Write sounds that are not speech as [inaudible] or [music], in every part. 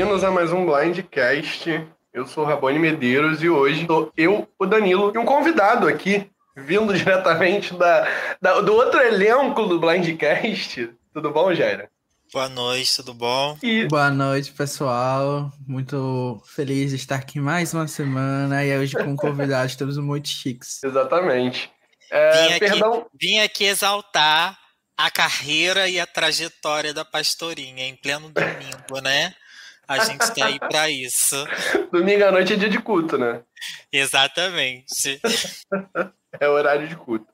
bem-vindos a mais um Blindcast. Eu sou o Rabone Medeiros e hoje sou eu, o Danilo, e um convidado aqui, vindo [laughs] diretamente da, da do outro elenco do Blindcast. Tudo bom, Jaira? Boa noite, tudo bom? E... Boa noite, pessoal. Muito feliz de estar aqui mais uma semana e hoje com convidados todos muito chiques. Exatamente. É, vim, aqui, perdão... vim aqui exaltar a carreira e a trajetória da pastorinha em pleno domingo, né? A gente está aí para isso. [laughs] Domingo à noite é dia de culto, né? Exatamente. [laughs] é horário de culto.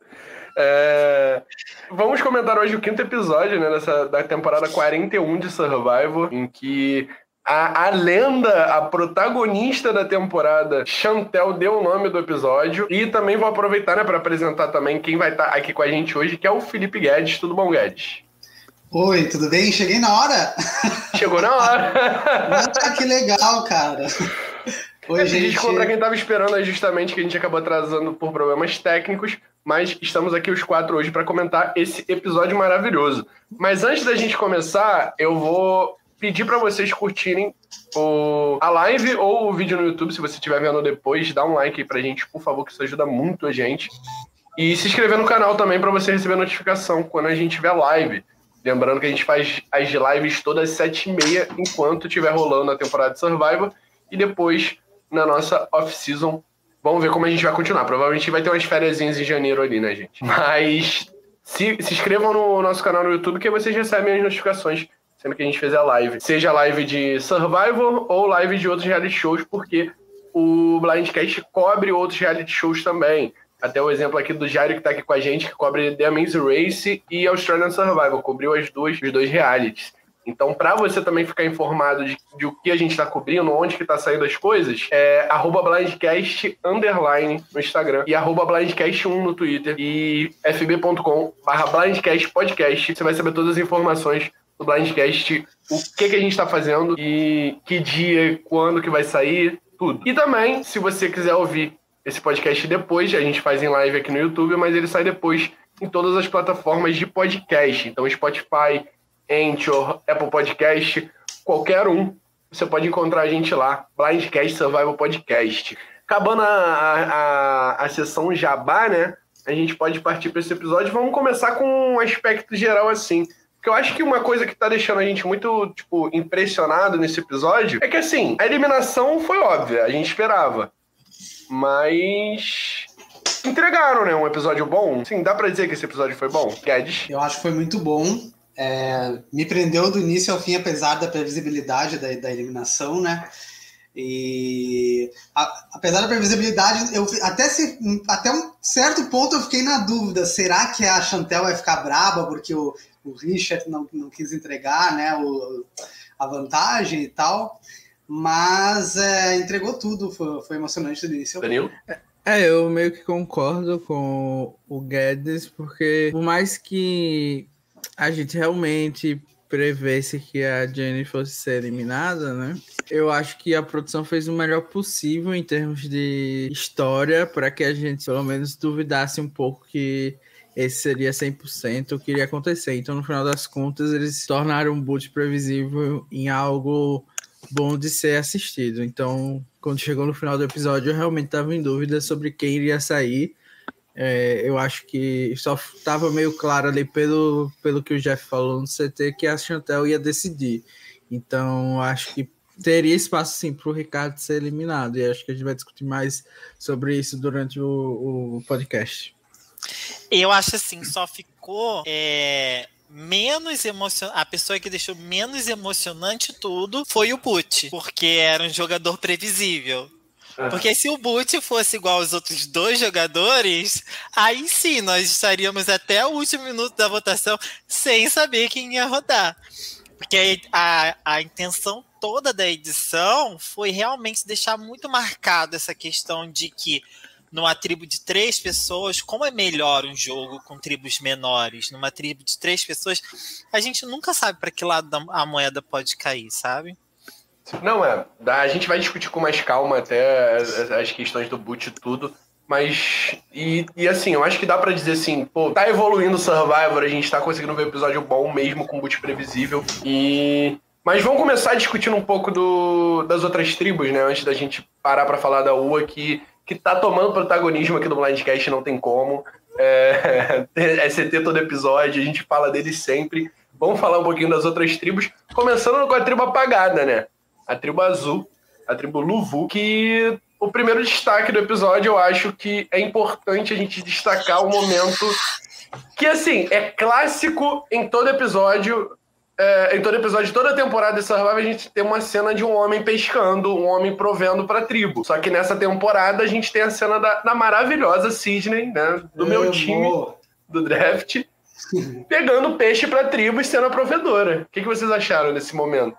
É... Vamos comentar hoje o quinto episódio né, dessa, da temporada 41 de Survival, em que a, a, lenda, a protagonista da temporada, Chantel, deu o nome do episódio. E também vou aproveitar né, para apresentar também quem vai estar tá aqui com a gente hoje, que é o Felipe Guedes. Tudo bom, Guedes? Oi, tudo bem? Cheguei na hora. Chegou na hora. Ah, que legal, cara. Oi, é, gente. Desculpa pra quem tava esperando, é justamente que a gente acabou atrasando por problemas técnicos, mas estamos aqui os quatro hoje para comentar esse episódio maravilhoso. Mas antes da gente começar, eu vou pedir para vocês curtirem o, a live ou o vídeo no YouTube, se você estiver vendo depois, dá um like aí pra gente, por favor, que isso ajuda muito a gente. E se inscrever no canal também para você receber notificação quando a gente tiver live. Lembrando que a gente faz as lives todas às 7h30 enquanto estiver rolando a temporada de Survivor. E depois, na nossa off-season, vamos ver como a gente vai continuar. Provavelmente vai ter umas férias em janeiro ali, né, gente? Mas se, se inscrevam no nosso canal no YouTube que vocês recebem as notificações sendo que a gente fez a live. Seja live de Survivor ou live de outros reality shows, porque o Blindcast cobre outros reality shows também. Até o exemplo aqui do Jairo que tá aqui com a gente, que cobre The Amazing Race e Australian Survival, cobriu as duas, os dois realities. Então, para você também ficar informado de, de o que a gente está cobrindo, onde que tá saindo as coisas, é blindcast underline no Instagram e arroba blindcast1 no Twitter e fb.com barra blindcast podcast. Você vai saber todas as informações do Blindcast o que, que a gente está fazendo e que dia, quando que vai sair, tudo. E também, se você quiser ouvir esse podcast depois, a gente faz em live aqui no YouTube, mas ele sai depois em todas as plataformas de podcast. Então, Spotify, Anchor, Apple Podcast, qualquer um, você pode encontrar a gente lá, Blindcast Survival Podcast. Acabando a, a, a sessão Jabá, né? A gente pode partir para esse episódio. Vamos começar com um aspecto geral assim. Porque eu acho que uma coisa que tá deixando a gente muito, tipo, impressionado nesse episódio é que, assim, a eliminação foi óbvia, a gente esperava. Mas. Entregaram, né? Um episódio bom. Sim, dá pra dizer que esse episódio foi bom? Guedes? Eu acho que foi muito bom. É, me prendeu do início ao fim, apesar da previsibilidade da, da eliminação, né? E a, apesar da previsibilidade, eu até, se, até um certo ponto eu fiquei na dúvida: será que a Chantel vai ficar braba porque o, o Richard não, não quis entregar né, o, a vantagem e tal, mas é, entregou tudo, foi, foi emocionante do início. Danilo? É, eu meio que concordo com o Guedes, porque por mais que a gente realmente prevesse que a Jenny fosse ser eliminada, né? Eu acho que a produção fez o melhor possível em termos de história para que a gente pelo menos duvidasse um pouco que esse seria 100% o que iria acontecer. Então, no final das contas, eles tornaram o boot previsível em algo bom de ser assistido. Então, quando chegou no final do episódio, eu realmente estava em dúvida sobre quem iria sair. É, eu acho que só estava meio claro ali pelo, pelo que o Jeff falou no CT que a Chantel ia decidir. Então, acho que teria espaço sim para o Ricardo ser eliminado. E acho que a gente vai discutir mais sobre isso durante o, o podcast. Eu acho assim, só ficou é, menos emocionante. A pessoa que deixou menos emocionante tudo foi o Butch, porque era um jogador previsível. Porque se o Butch fosse igual aos outros dois jogadores, aí sim nós estaríamos até o último minuto da votação sem saber quem ia rodar. Porque a, a intenção toda da edição foi realmente deixar muito marcado essa questão de que numa tribo de três pessoas, como é melhor um jogo com tribos menores? Numa tribo de três pessoas, a gente nunca sabe para que lado a moeda pode cair, sabe? Não, é. A gente vai discutir com mais calma até as questões do boot e tudo. Mas. E, e assim, eu acho que dá para dizer assim, pô, tá evoluindo o Survivor, a gente tá conseguindo ver episódio bom mesmo com boot previsível. E Mas vamos começar discutindo um pouco do, das outras tribos, né? Antes da gente parar para falar da UA, que, que tá tomando protagonismo aqui do Blindcast, não tem como. É, [laughs] é CT todo episódio, a gente fala deles sempre. Vamos falar um pouquinho das outras tribos, começando com a tribo apagada, né? A tribo azul, a tribo Luvu, que o primeiro destaque do episódio, eu acho que é importante a gente destacar o momento que, assim, é clássico em todo episódio. É, em todo episódio, toda temporada de Survival, a gente tem uma cena de um homem pescando, um homem provendo pra tribo. Só que nessa temporada a gente tem a cena da, da maravilhosa Sidney, né? Do meu time do draft, [laughs] pegando peixe pra tribo e sendo a provedora. O que, que vocês acharam nesse momento?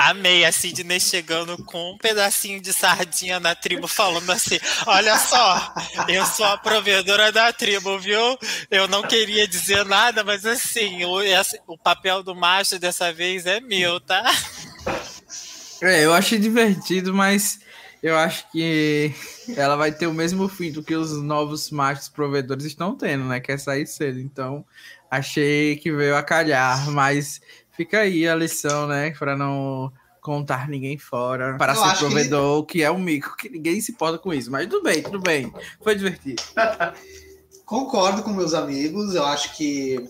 Amei a Sidney chegando com um pedacinho de sardinha na tribo, falando assim: Olha só, eu sou a provedora da tribo, viu? Eu não queria dizer nada, mas assim, o, o papel do macho dessa vez é meu, tá? É, eu achei divertido, mas eu acho que ela vai ter o mesmo fim do que os novos machos provedores estão tendo, né? Que é sair cedo. Então, achei que veio a calhar, mas Fica aí a lição, né? Para não contar ninguém fora, para eu ser provedor, que... que... é um mico, que ninguém se importa com isso. Mas tudo bem, tudo bem. Foi divertido. [laughs] Concordo com meus amigos. Eu acho que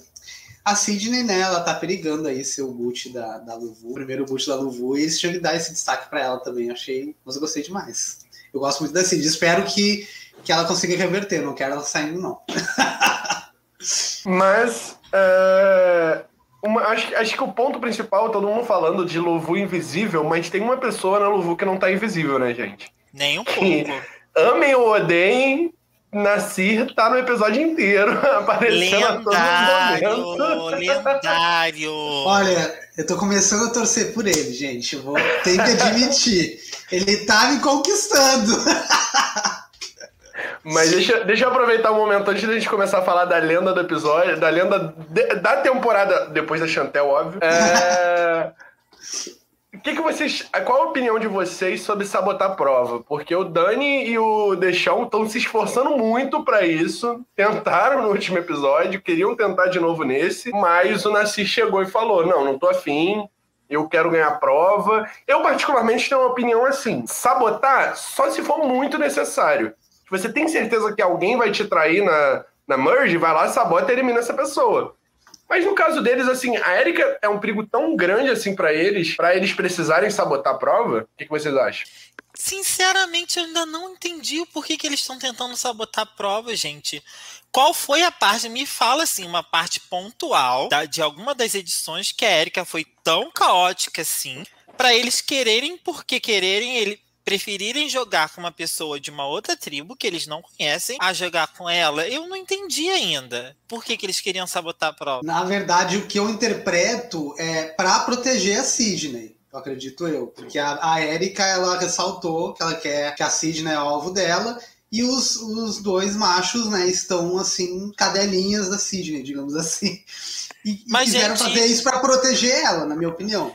a Sidney, né, ela tá perigando aí ser o boot da, da Luvu, o primeiro boot da Luvu, e isso tinha que dar esse destaque para ela também. Achei, mas eu gostei demais. Eu gosto muito da Sidney. Espero que, que ela consiga reverter. Não quero ela saindo, não. [laughs] mas. Uh uma, acho, acho que o ponto principal, todo mundo falando de Luvu invisível, mas tem uma pessoa na Luvu que não tá invisível, né, gente? Nem um pouco. Amem ou odeiem, Nasir tá no episódio inteiro, [laughs] aparecendo lendário, a todo momento. Lendário! Olha, eu tô começando a torcer por ele, gente. Eu vou ter que admitir. ele tá me conquistando. [laughs] Mas deixa, deixa eu aproveitar o um momento antes da gente começar a falar da lenda do episódio, da lenda de, da temporada, depois da Chantel, óbvio. É... [laughs] que, que vocês. Qual a opinião de vocês sobre sabotar a prova? Porque o Dani e o Deixão estão se esforçando muito para isso. Tentaram no último episódio, queriam tentar de novo nesse, mas o Nasci chegou e falou: não, não tô afim. Eu quero ganhar a prova. Eu, particularmente, tenho uma opinião assim: sabotar só se for muito necessário você tem certeza que alguém vai te trair na, na merge, vai lá, sabota e elimina essa pessoa. Mas no caso deles, assim, a Erika é um perigo tão grande assim para eles, para eles precisarem sabotar a prova? O que, que vocês acham? Sinceramente, eu ainda não entendi o porquê que eles estão tentando sabotar a prova, gente. Qual foi a parte? Me fala assim, uma parte pontual da, de alguma das edições que a Erika foi tão caótica assim, para eles quererem, porque quererem, ele, preferirem jogar com uma pessoa de uma outra tribo que eles não conhecem a jogar com ela, eu não entendi ainda. Por que, que eles queriam sabotar a prova? Na verdade, o que eu interpreto é para proteger a Sidney. Eu acredito eu. Porque a, a Erika, ela ressaltou que ela quer que a Sidney é alvo dela. E os, os dois machos, né, estão assim, cadelinhas da Sidney, digamos assim. [laughs] E, Mas, e quiseram gente... fazer isso para proteger ela, na minha opinião.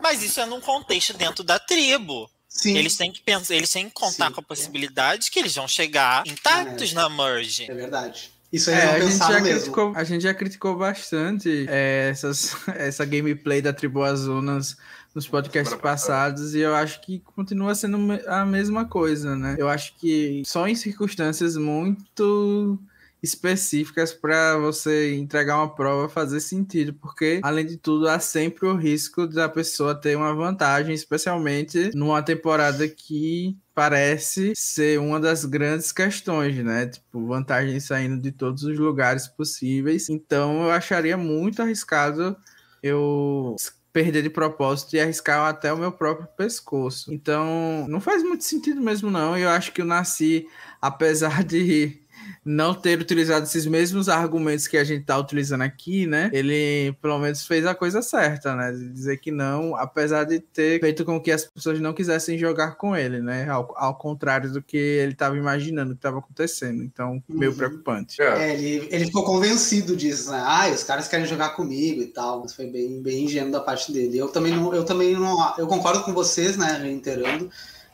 Mas isso é num contexto dentro da tribo. Sim. Eles têm que pensar, eles têm que contar Sim. com a possibilidade que eles vão chegar intactos é. na merge. É verdade. Isso aí é, a gente, já mesmo. criticou, a gente já criticou bastante é, essas, [laughs] essa gameplay da Tribo Azul nas, nos podcasts passados e eu acho que continua sendo a mesma coisa, né? Eu acho que só em circunstâncias muito específicas para você entregar uma prova fazer sentido, porque além de tudo há sempre o risco da pessoa ter uma vantagem, especialmente numa temporada que parece ser uma das grandes questões, né? Tipo, vantagem saindo de todos os lugares possíveis. Então eu acharia muito arriscado eu perder de propósito e arriscar até o meu próprio pescoço. Então, não faz muito sentido mesmo não. Eu acho que o Nasci, apesar de não ter utilizado esses mesmos argumentos que a gente está utilizando aqui, né? Ele pelo menos fez a coisa certa, né? De dizer que não, apesar de ter feito com que as pessoas não quisessem jogar com ele, né? Ao, ao contrário do que ele estava imaginando que estava acontecendo. Então, meio uhum. preocupante. É, ele, ele ficou convencido disso, né? Ah, os caras querem jogar comigo e tal. Mas foi bem, bem ingênuo da parte dele. Eu também não, eu também não, eu concordo com vocês, né? Reiterando.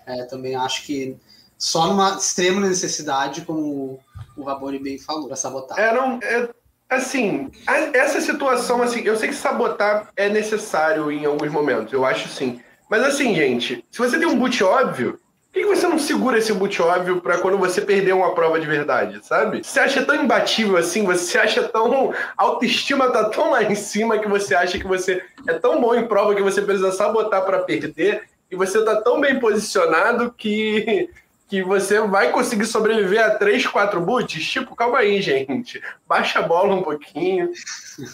É, também acho que só numa extrema necessidade, como o Raboni bem falou, para sabotar. É, não, é, assim, essa situação, assim, eu sei que sabotar é necessário em alguns momentos, eu acho sim. Mas assim, gente, se você tem um boot óbvio, por que você não segura esse boot óbvio para quando você perder uma prova de verdade, sabe? Você acha tão imbatível assim, você acha tão. A autoestima tá tão lá em cima que você acha que você é tão bom em prova que você precisa sabotar para perder, e você tá tão bem posicionado que que você vai conseguir sobreviver a 3, 4 boots? Tipo, calma aí, gente. Baixa a bola um pouquinho.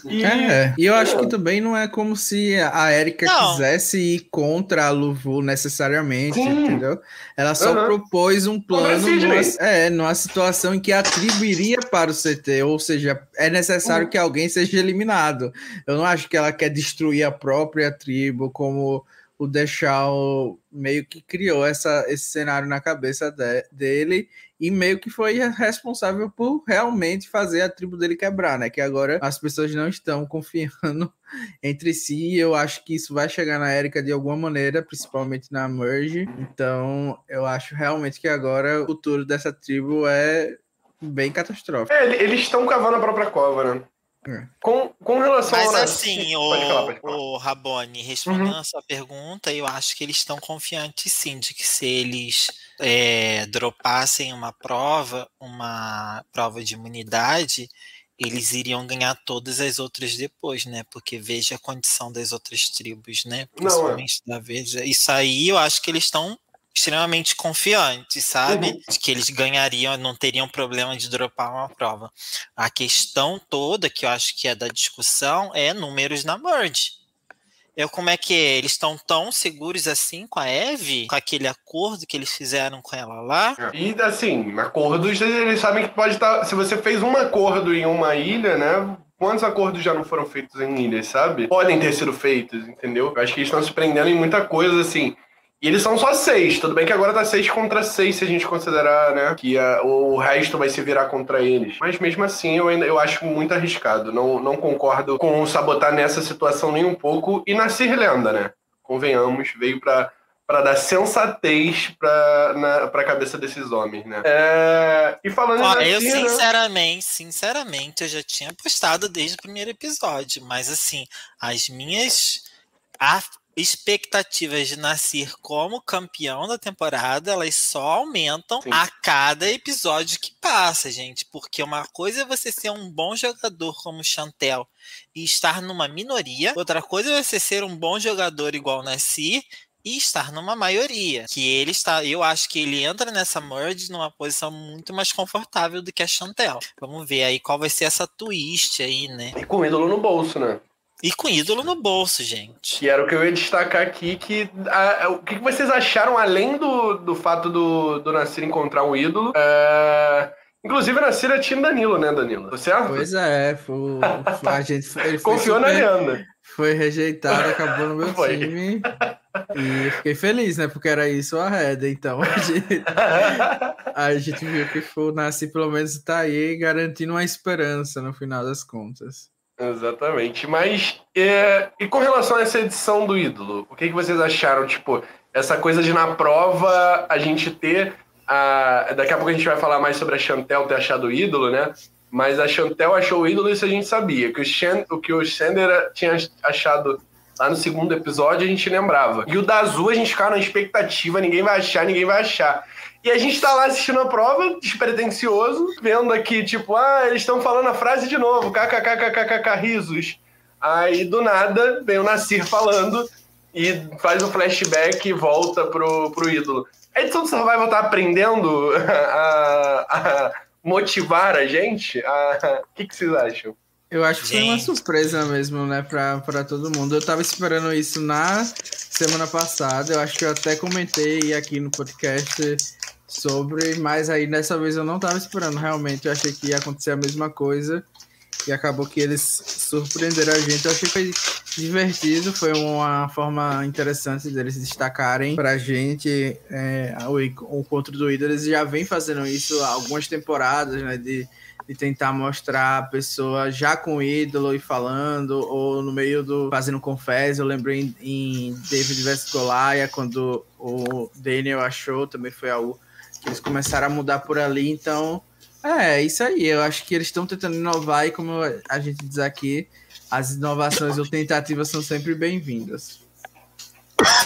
E, é, e eu acho que também não é como se a Erika não. quisesse ir contra a Luvu necessariamente, Sim. entendeu? Ela só uhum. propôs um plano numa, é, numa situação em que a tribo iria para o CT, ou seja, é necessário uhum. que alguém seja eliminado. Eu não acho que ela quer destruir a própria tribo como o Deschal meio que criou essa, esse cenário na cabeça de, dele e meio que foi responsável por realmente fazer a tribo dele quebrar, né? Que agora as pessoas não estão confiando [laughs] entre si. Eu acho que isso vai chegar na Erika de alguma maneira, principalmente na Merge. Então, eu acho realmente que agora o futuro dessa tribo é bem catastrófico. É, eles estão cavando a própria cova, né? É. Com, com relação Mas assim, o, falar, o Rabone, respondendo uhum. a sua pergunta, eu acho que eles estão confiantes sim de que se eles é, dropassem uma prova, uma prova de imunidade, eles iriam ganhar todas as outras depois, né? Porque veja a condição das outras tribos, né? Principalmente Não, é. da Veja. Isso aí eu acho que eles estão extremamente confiantes, sabe? Uhum. De que eles ganhariam, não teriam problema de dropar uma prova. A questão toda, que eu acho que é da discussão, é números na merge. Eu, como é que é? Eles estão tão seguros assim com a Eve? Com aquele acordo que eles fizeram com ela lá? E assim, acordos, eles sabem que pode estar. Tá, se você fez um acordo em uma ilha, né? Quantos acordos já não foram feitos em ilhas, sabe? Podem ter sido feitos, entendeu? Eu acho que eles estão se prendendo em muita coisa, assim. E eles são só seis. Tudo bem que agora tá seis contra seis, se a gente considerar, né? Que a, o resto vai se virar contra eles. Mas mesmo assim, eu ainda eu acho muito arriscado. Não, não concordo com sabotar nessa situação nem um pouco. E na Lenda, né? Convenhamos, veio pra, pra dar sensatez pra, na, pra cabeça desses homens, né? É, e falando Ó, Eu, sinceramente, sinceramente, eu já tinha postado desde o primeiro episódio. Mas assim, as minhas expectativas de Nascer como campeão da temporada, elas só aumentam Sim. a cada episódio que passa, gente. Porque uma coisa é você ser um bom jogador como Chantel e estar numa minoria, outra coisa é você ser um bom jogador igual Nascer e estar numa maioria. Que ele está, eu acho que ele entra nessa merge numa posição muito mais confortável do que a Chantel. Vamos ver aí qual vai ser essa twist aí, né? E com ídolo no bolso, né? E com ídolo no bolso, gente. Que era o que eu ia destacar aqui, que a, o que vocês acharam, além do, do fato do, do Nasir encontrar um ídolo? É... Inclusive, Nasir é time Danilo, né, Danilo? Tá certo? Pois é, foi, a gente ele Confiou na Leandra. Foi rejeitado, acabou no meu foi. time. E fiquei feliz, né? Porque era isso a reda. Então a gente, [laughs] a gente viu que o Nasir pelo menos tá aí garantindo uma esperança no final das contas. Exatamente. Mas, é, e com relação a essa edição do ídolo, o que, que vocês acharam? Tipo, essa coisa de na prova a gente ter. A, daqui a pouco a gente vai falar mais sobre a Chantel ter achado o ídolo, né? Mas a Chantel achou o ídolo, isso a gente sabia. Que o, Shen, o que o Xander tinha achado lá no segundo episódio, a gente lembrava. E o da Azul, a gente ficava na expectativa: ninguém vai achar, ninguém vai achar. E a gente tá lá assistindo a prova, despretensioso, vendo aqui, tipo, ah, eles estão falando a frase de novo, kkkkkkk, risos. Aí, do nada, vem o Nasir falando e faz um flashback e volta pro, pro ídolo. A edição do Survival tá aprendendo [laughs] a, a motivar a gente? O que, que vocês acham? Eu acho que foi uma surpresa mesmo, né, pra, pra todo mundo. Eu tava esperando isso na semana passada. Eu acho que eu até comentei aqui no podcast sobre, mas aí dessa vez eu não tava esperando realmente. Eu achei que ia acontecer a mesma coisa e acabou que eles surpreenderam a gente. Eu achei que foi divertido, foi uma forma interessante deles destacarem pra gente é, o, encontro do ídolo. Eles já vem fazendo isso há algumas temporadas, né, de de tentar mostrar a pessoa já com o ídolo e falando, ou no meio do fazendo confés. Eu lembrei em, em David vs Goliath, quando o Daniel achou, também foi algo eles começaram a mudar por ali. Então, É, isso aí. Eu acho que eles estão tentando inovar e, como a gente diz aqui, as inovações ou tentativas são sempre bem-vindas.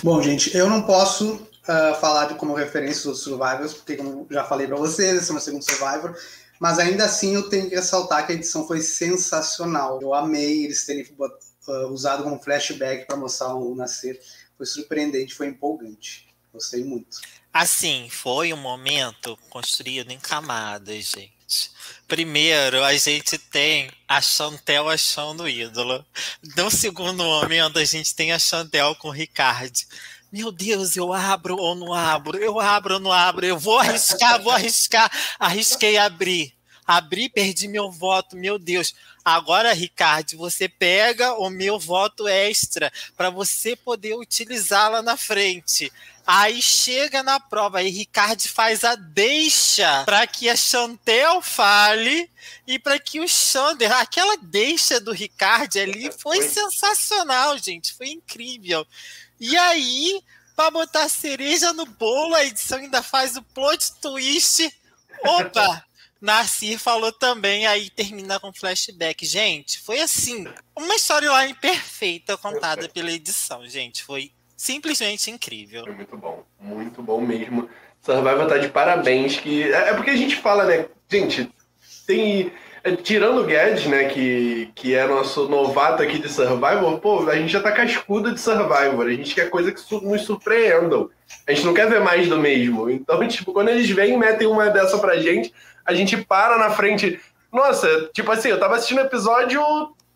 Bom, gente, eu não posso uh, falar de como referência os Survivors, porque, como já falei para vocês, esse é o meu segundo Survivor. Mas ainda assim, eu tenho que ressaltar que a edição foi sensacional. Eu amei eles terem uh, usado como flashback para mostrar o nascer. Foi surpreendente, foi empolgante. Gostei muito. Assim, foi um momento construído em camadas, gente. Primeiro, a gente tem a Chantel achando ídolo. No segundo momento, a gente tem a Chantel com o Ricardo. Meu Deus, eu abro ou não abro? Eu abro ou não abro? Eu vou arriscar, vou arriscar. Arrisquei abrir. Abri, perdi meu voto, meu Deus. Agora, Ricardo, você pega o meu voto extra para você poder utilizá-la na frente. Aí chega na prova, aí Ricardo faz a deixa para que a Chantel fale e para que o Xander, aquela deixa do Ricardo ali foi sensacional, gente, foi incrível. E aí, para botar cereja no bolo, a edição ainda faz o plot twist. Opa! [laughs] Nasir falou também, aí termina com flashback. Gente, foi assim, uma storyline perfeita contada pela edição, gente. Foi simplesmente incrível. Foi muito bom, muito bom mesmo. Survival tá de parabéns, que é, é porque a gente fala, né, gente, tem é, tirando o Guedes, né, que, que é nosso novato aqui de Survivor, pô, a gente já tá cascudo de Survivor, a gente quer coisa que nos surpreendam. A gente não quer ver mais do mesmo. Então, [laughs] tipo, quando eles vêm e metem uma dessa pra gente, a gente para na frente. Nossa, tipo assim, eu tava assistindo episódio,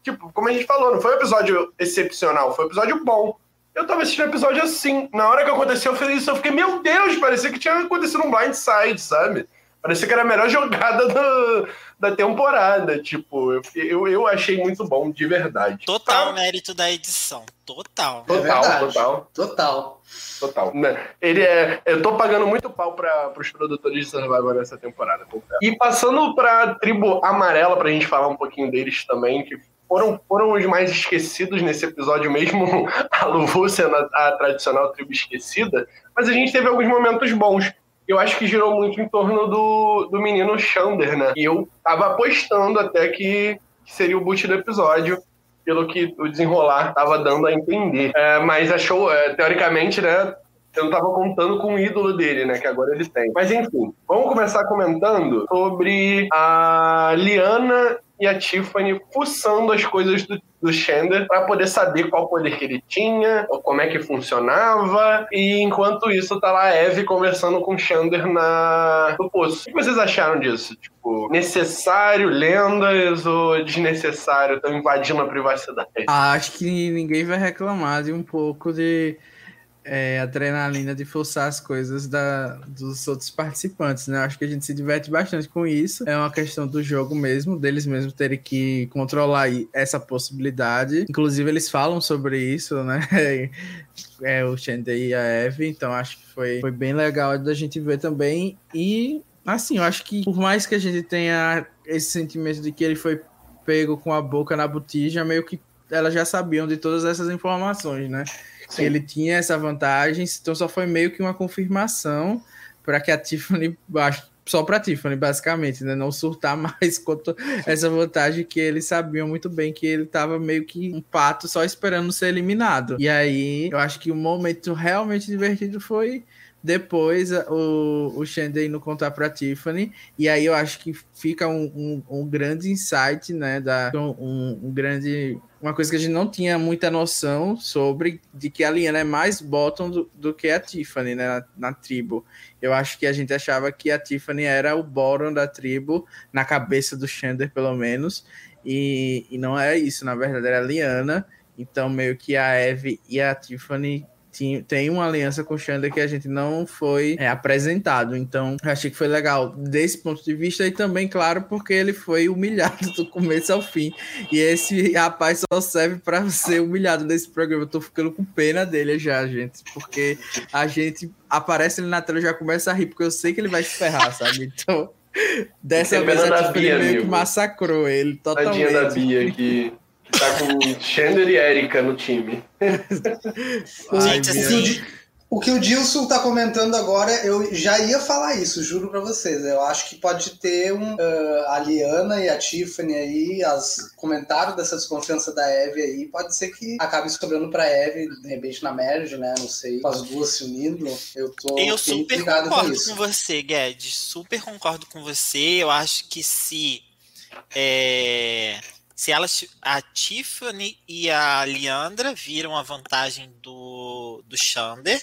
tipo, como a gente falou, não foi um episódio excepcional, foi um episódio bom. Eu tava assistindo episódio assim. Na hora que aconteceu, isso, eu fiquei, meu Deus, parecia que tinha acontecido um blindside, sabe? Parecia que era a melhor [laughs] jogada do, da temporada. Tipo, eu, eu, eu, achei muito bom, de verdade. Total tá. mérito da edição. Total. Total, é total. Total. Total. Né? Ele é. Eu tô pagando muito pau para os produtores de Survival nessa temporada. E passando pra tribo amarela, pra gente falar um pouquinho deles também, que foram, foram os mais esquecidos nesse episódio, mesmo [laughs] a Luvu sendo a, a, tradicional tribo esquecida, mas a gente teve alguns momentos bons. Eu acho que girou muito em torno do, do menino Xander, né? E eu tava apostando até que, que seria o boot do episódio, pelo que o desenrolar tava dando a entender. É, mas achou, é, teoricamente, né? Eu não tava contando com o ídolo dele, né? Que agora ele tem. Mas enfim, vamos começar comentando sobre a Liana e a Tiffany fuçando as coisas do, do Xander para poder saber qual poder que ele tinha, ou como é que funcionava. E enquanto isso, tá lá a Eve conversando com o Xander na, no poço. O que vocês acharam disso? Tipo, necessário, lendas ou desnecessário? Estão invadindo a privacidade. Acho que ninguém vai reclamar de um pouco de é, adrenalina de forçar as coisas da, dos outros participantes, né? Acho que a gente se diverte bastante com isso. É uma questão do jogo mesmo, deles mesmos terem que controlar essa possibilidade. Inclusive, eles falam sobre isso, né? [laughs] É, o Shendai e a Eve, então acho que foi, foi bem legal da gente ver também. E, assim, eu acho que por mais que a gente tenha esse sentimento de que ele foi pego com a boca na botija, meio que elas já sabiam de todas essas informações, né? Sim. ele tinha essa vantagem, então só foi meio que uma confirmação para que a Tiffany, só para a Tiffany, basicamente, né, não surtar [laughs] mais quanto essa vantagem que eles sabiam muito bem que ele estava meio que um pato só esperando ser eliminado. E aí, eu acho que o momento realmente divertido foi depois o, o Shandey indo contar para Tiffany, e aí eu acho que fica um, um, um grande insight, né? Da, um, um, grande. Uma coisa que a gente não tinha muita noção sobre de que a Liana é mais bottom do, do que a Tiffany, né? Na, na, tribo. Eu acho que a gente achava que a Tiffany era o bottom da tribo, na cabeça do Shander, pelo menos. E, e não é isso, na verdade, era a Liana. Então, meio que a Eve e a Tiffany tem uma aliança com o Xander que a gente não foi é, apresentado. Então, achei que foi legal desse ponto de vista e também, claro, porque ele foi humilhado [laughs] do começo ao fim. E esse rapaz só serve para ser humilhado nesse programa. Eu tô ficando com pena dele já, gente, porque a gente aparece ele na tela e já começa a rir, porque eu sei que ele vai se ferrar, sabe? Então. [laughs] Dessa vez a Bia, meio que massacrou ele totalmente. Tadinha da Bia que Tá com Xander e Erika no time. Gente, assim, O que o Dilson tá comentando agora, eu já ia falar isso, juro para vocês. Eu acho que pode ter um, uh, a Liana e a Tiffany aí, as comentários dessa desconfiança da Eve aí, pode ser que acabe sobrando pra Eve, de repente na merge, né? Não sei, com as duas se unindo. Eu tô Eu super concordo com, com você, Guedes. Super concordo com você. Eu acho que se. É se elas, a Tiffany e a Leandra viram a vantagem do, do Xander,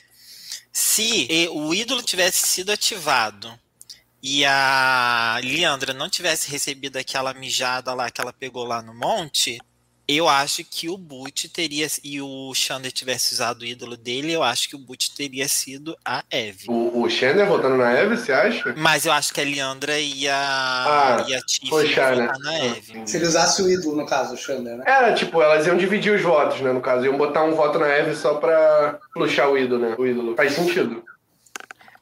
se o ídolo tivesse sido ativado e a Leandra não tivesse recebido aquela mijada lá que ela pegou lá no monte, eu acho que o Boot teria. E o Xander tivesse usado o ídolo dele, eu acho que o Boot teria sido a Eve. O, o Xander voltando na Eve, você acha? Mas eu acho que a Leandra e a, ah, e a Tiffany votar na Eve. Se ele usasse o ídolo, no caso, o Xander, né? Era, tipo, elas iam dividir os votos, né? No caso, iam botar um voto na Eve só pra puxar o ídolo, né? O ídolo. Faz sentido.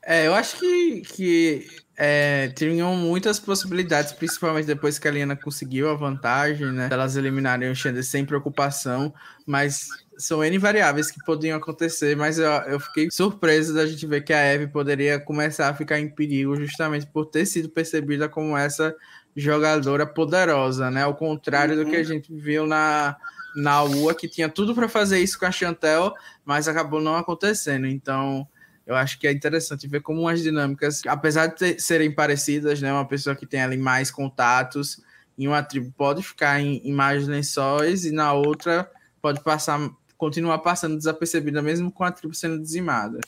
É, eu acho que, que é, tinham muitas possibilidades, principalmente depois que a Liana conseguiu a vantagem, né? Elas eliminarem o Xander sem preocupação, mas são N variáveis que podiam acontecer, mas eu, eu fiquei surpreso da gente ver que a Eve poderia começar a ficar em perigo justamente por ter sido percebida como essa jogadora poderosa, né? Ao contrário uhum. do que a uhum. gente viu na, na UA, que tinha tudo para fazer isso com a Chantel, mas acabou não acontecendo. Então, eu acho que é interessante ver como as dinâmicas, apesar de ter, serem parecidas, né, uma pessoa que tem ali mais contatos em uma tribo pode ficar em, em mais lençóis e na outra pode passar, continuar passando desapercebida mesmo com a tribo sendo dizimada.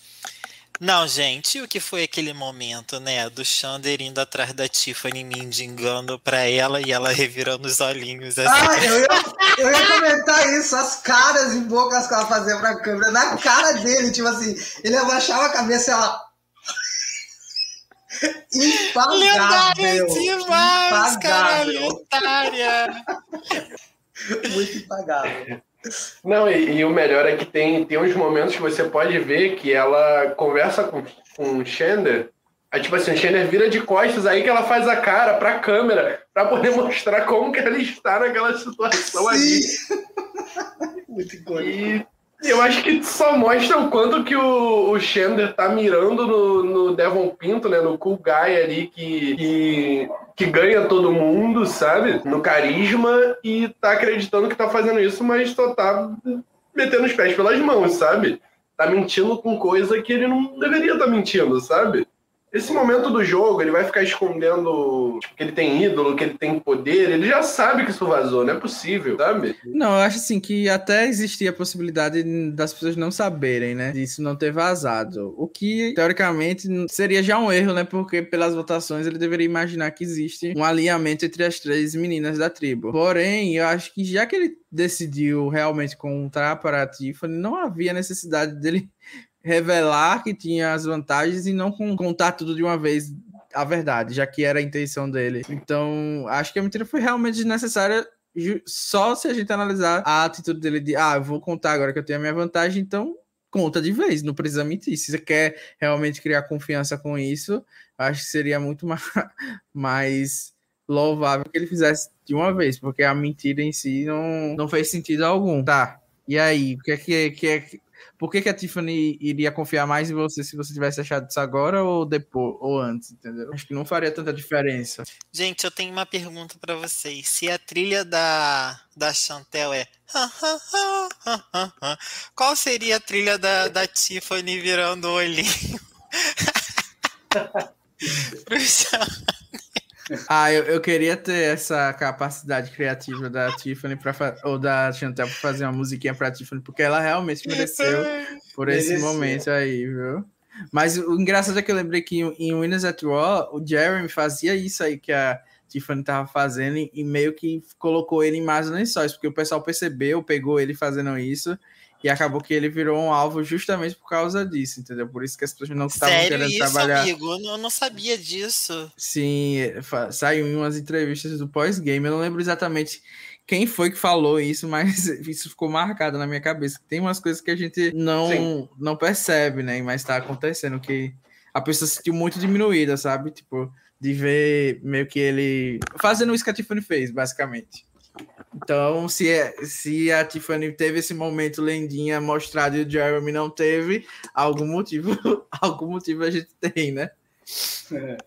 Não, gente, o que foi aquele momento, né? Do Xander indo atrás da Tiffany mendigando pra ela e ela revirando os olhinhos assim. Ah, eu ia, eu ia comentar isso, as caras e bocas que ela fazia pra câmera, na cara dele, tipo assim, ele abaixava a cabeça e ela. [laughs] Impagável! Lendária demais, cara! Lendária! Muito impagável. Não, e, e, o melhor é que tem, tem uns momentos que você pode ver que ela conversa com, com o Xander, aí tipo assim, o Xander vira de costas, aí que ela faz a cara pra câmera, pra poder [laughs] mostrar como que ela está naquela situação Sim. ali. [laughs] Muito icônico. E eu acho que só mostra o quanto que o, o Xander tá mirando no, no Devon Pinto, né? No cool guy ali que, que que ganha todo mundo, sabe? No carisma e tá acreditando que tá fazendo isso, mas só tá metendo os pés pelas mãos, sabe? Tá mentindo com coisa que ele não deveria estar tá mentindo, sabe? Esse momento do jogo, ele vai ficar escondendo tipo, que ele tem ídolo, que ele tem poder, ele já sabe que isso vazou, não é possível, sabe? Não, eu acho assim que até existia a possibilidade das pessoas não saberem, né? Disso não ter vazado. O que, teoricamente, seria já um erro, né? Porque pelas votações ele deveria imaginar que existe um alinhamento entre as três meninas da tribo. Porém, eu acho que já que ele decidiu realmente contar para a Tiffany, não havia necessidade dele revelar que tinha as vantagens e não contar tudo de uma vez a verdade, já que era a intenção dele. Então, acho que a mentira foi realmente desnecessária só se a gente analisar a atitude dele de, ah, eu vou contar agora que eu tenho a minha vantagem, então conta de vez, não precisa mentir. Se você quer realmente criar confiança com isso, acho que seria muito [laughs] mais, mais louvável que ele fizesse de uma vez, porque a mentira em si não, não fez sentido algum. Tá. E aí, o que é que, que, é, por que, que a Tiffany iria confiar mais em você se você tivesse achado isso agora ou depois ou antes, entendeu? Acho que não faria tanta diferença. Gente, eu tenho uma pergunta para vocês. Se a trilha da, da Chantel é qual seria a trilha da, da Tiffany virando o olhinho? [laughs] Pro [laughs] ah, eu, eu queria ter essa capacidade criativa da Tiffany pra, ou da Chantel pra fazer uma musiquinha pra Tiffany, porque ela realmente mereceu por esse mereceu. momento aí, viu? Mas o engraçado é que eu lembrei que em Winners at War, o Jeremy fazia isso aí que a Tiffany tava fazendo e meio que colocou ele em mais lençóis, porque o pessoal percebeu, pegou ele fazendo isso e acabou que ele virou um alvo justamente por causa disso, entendeu? Por isso que as pessoas não estavam querendo isso, trabalhar. amigo? Eu não sabia disso. Sim, saiu em umas entrevistas do pós-game. Eu não lembro exatamente quem foi que falou isso, [laughs] mas isso ficou marcado na minha cabeça. Tem umas coisas que a gente não, não percebe, né? Mas tá acontecendo que a pessoa se sentiu muito diminuída, sabe? Tipo, de ver meio que ele fazendo o que a Tiffany fez, basicamente. Então, se, é, se a Tiffany teve esse momento lendinha mostrado e o Jeremy não teve, algum motivo, [laughs] algum motivo a gente tem, né? É.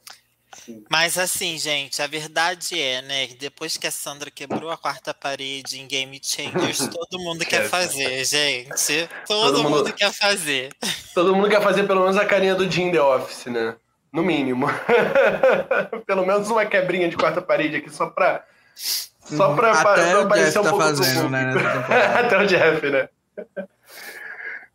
Mas assim, gente, a verdade é, né, que depois que a Sandra quebrou a quarta parede em Game Changers, [laughs] todo mundo quer fazer, gente. Todo, todo mundo, mundo, quer fazer. Todo mundo quer fazer pelo menos a carinha do Jim The Office, né? No mínimo. [laughs] pelo menos uma quebrinha de quarta parede aqui, só pra. Só pra, Até pra, aparecer um tá pouco fazendo, né, [laughs] Até o Jeff, né?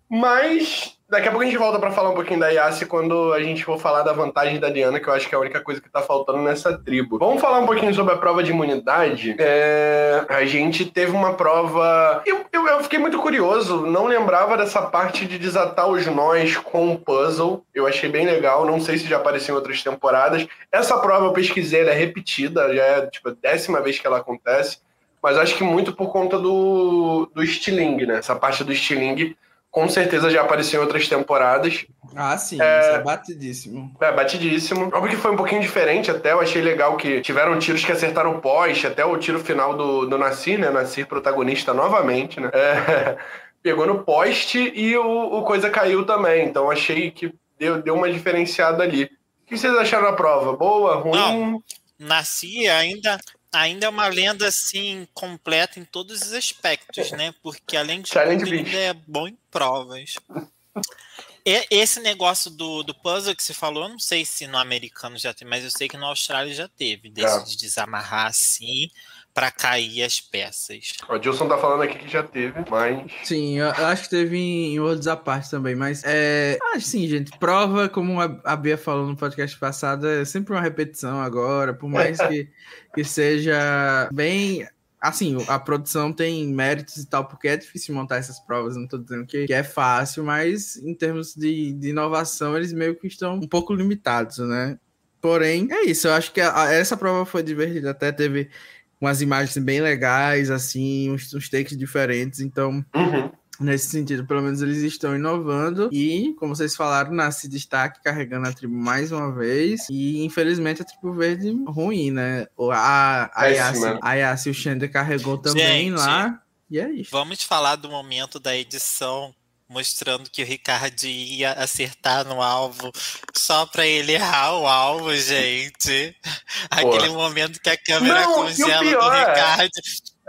Mas Daqui a pouco a gente volta para falar um pouquinho da Yassi quando a gente for falar da vantagem da Diana, que eu acho que é a única coisa que tá faltando nessa tribo. Vamos falar um pouquinho sobre a prova de imunidade. É... A gente teve uma prova. Eu, eu, eu, fiquei muito curioso, não lembrava dessa parte de desatar os nós com o puzzle. Eu achei bem legal, não sei se já apareceu em outras temporadas. Essa prova eu pesquisei, ela é repetida, já é tipo, a décima vez que ela acontece. Mas acho que muito por conta do, do estilingue, né? Essa parte do estilingue com certeza já apareceu em outras temporadas. Ah, sim, é, isso é batidíssimo. É, batidíssimo. Óbvio que foi um pouquinho diferente até, eu achei legal que tiveram tiros que acertaram o poste, até o tiro final do, do Nasir, né? Nasir protagonista novamente, né? É, [laughs] pegou no poste e o, o coisa caiu também, então achei que deu, deu uma diferenciada ali. O que vocês acharam da prova? Boa, ruim? Não, Nasci ainda ainda é uma lenda assim completa em todos os aspectos, né? Porque além de tudo, ainda é bom em provas. Esse negócio do, do puzzle que você falou, eu não sei se no americano já tem, mas eu sei que no Austrália já teve, desse é. de desamarrar assim para cair as peças. O Dilson tá falando aqui que já teve, mas. Sim, eu acho que teve em outros partes também, mas é. Assim, gente, prova, como a Bia falou no podcast passado, é sempre uma repetição agora, por mais [laughs] que, que seja bem assim, a produção tem méritos e tal, porque é difícil montar essas provas, não tô dizendo que, que é fácil, mas em termos de, de, inovação, eles meio que estão um pouco limitados, né? Porém, é isso, eu acho que a, a, essa prova foi divertida, até teve umas imagens bem legais, assim, uns, uns takes diferentes. Então, uhum. Nesse sentido, pelo menos eles estão inovando. E, como vocês falaram, nasce destaque carregando a tribo mais uma vez. E, infelizmente, a tribo verde ruim, né? A, a, Yassi, a Yassi o Xander carregou também Gente, lá. E é isso. Vamos falar do momento da edição mostrando que o Ricardo ia acertar no alvo só para ele errar o alvo, gente. Aquele momento que a câmera não, congela do é- Ricardo.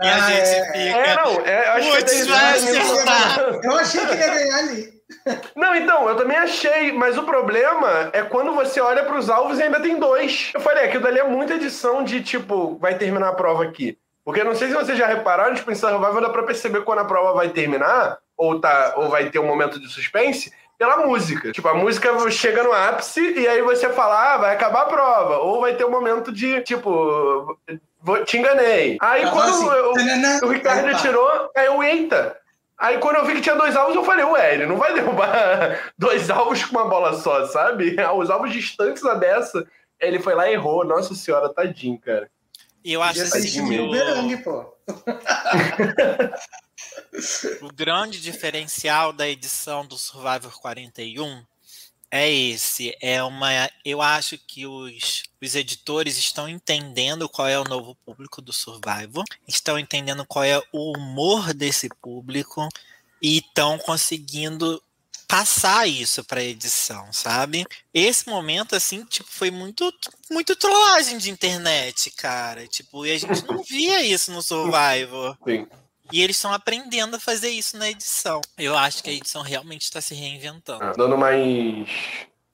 E a ah, gente é, fica. É, não, é, acho que vai acertar. Eu achei que ele ia ganhar ali. Não, então, eu também achei, mas o problema é quando você olha para os alvos e ainda tem dois. Eu falei, aquilo dali é muita edição de tipo, vai terminar a prova aqui. Porque não sei se vocês já repararam, tipo, em Survival dá pra perceber quando a prova vai terminar, ou, tá, ou vai ter um momento de suspense pela música. Tipo, a música chega no ápice e aí você fala, ah, vai acabar a prova. Ou vai ter um momento de, tipo, vou, te enganei. Aí quando assim, o, o Ricardo tirou, aí eu, eita. Aí quando eu vi que tinha dois alvos, eu falei, ué, ele não vai derrubar [laughs] dois alvos com uma bola só, sabe? [laughs] Os alvos distantes a dessa. Ele foi lá e errou. Nossa senhora, tadinho, cara. Eu acho assim, o... pô. [laughs] o grande diferencial da edição do Survivor 41 é esse. É uma. Eu acho que os, os editores estão entendendo qual é o novo público do Survivor, estão entendendo qual é o humor desse público e estão conseguindo passar isso para edição, sabe? Esse momento assim, tipo, foi muito muito trollagem de internet, cara. Tipo, e a gente não via isso no Survivor. Sim. E eles estão aprendendo a fazer isso na edição. Eu acho que a edição realmente está se reinventando. Ah, dando mais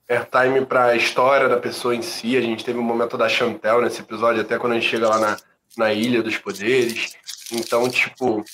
airtime para a história da pessoa em si, a gente teve um momento da Chantel nesse episódio, até quando a gente chega lá na, na Ilha dos Poderes. Então, tipo,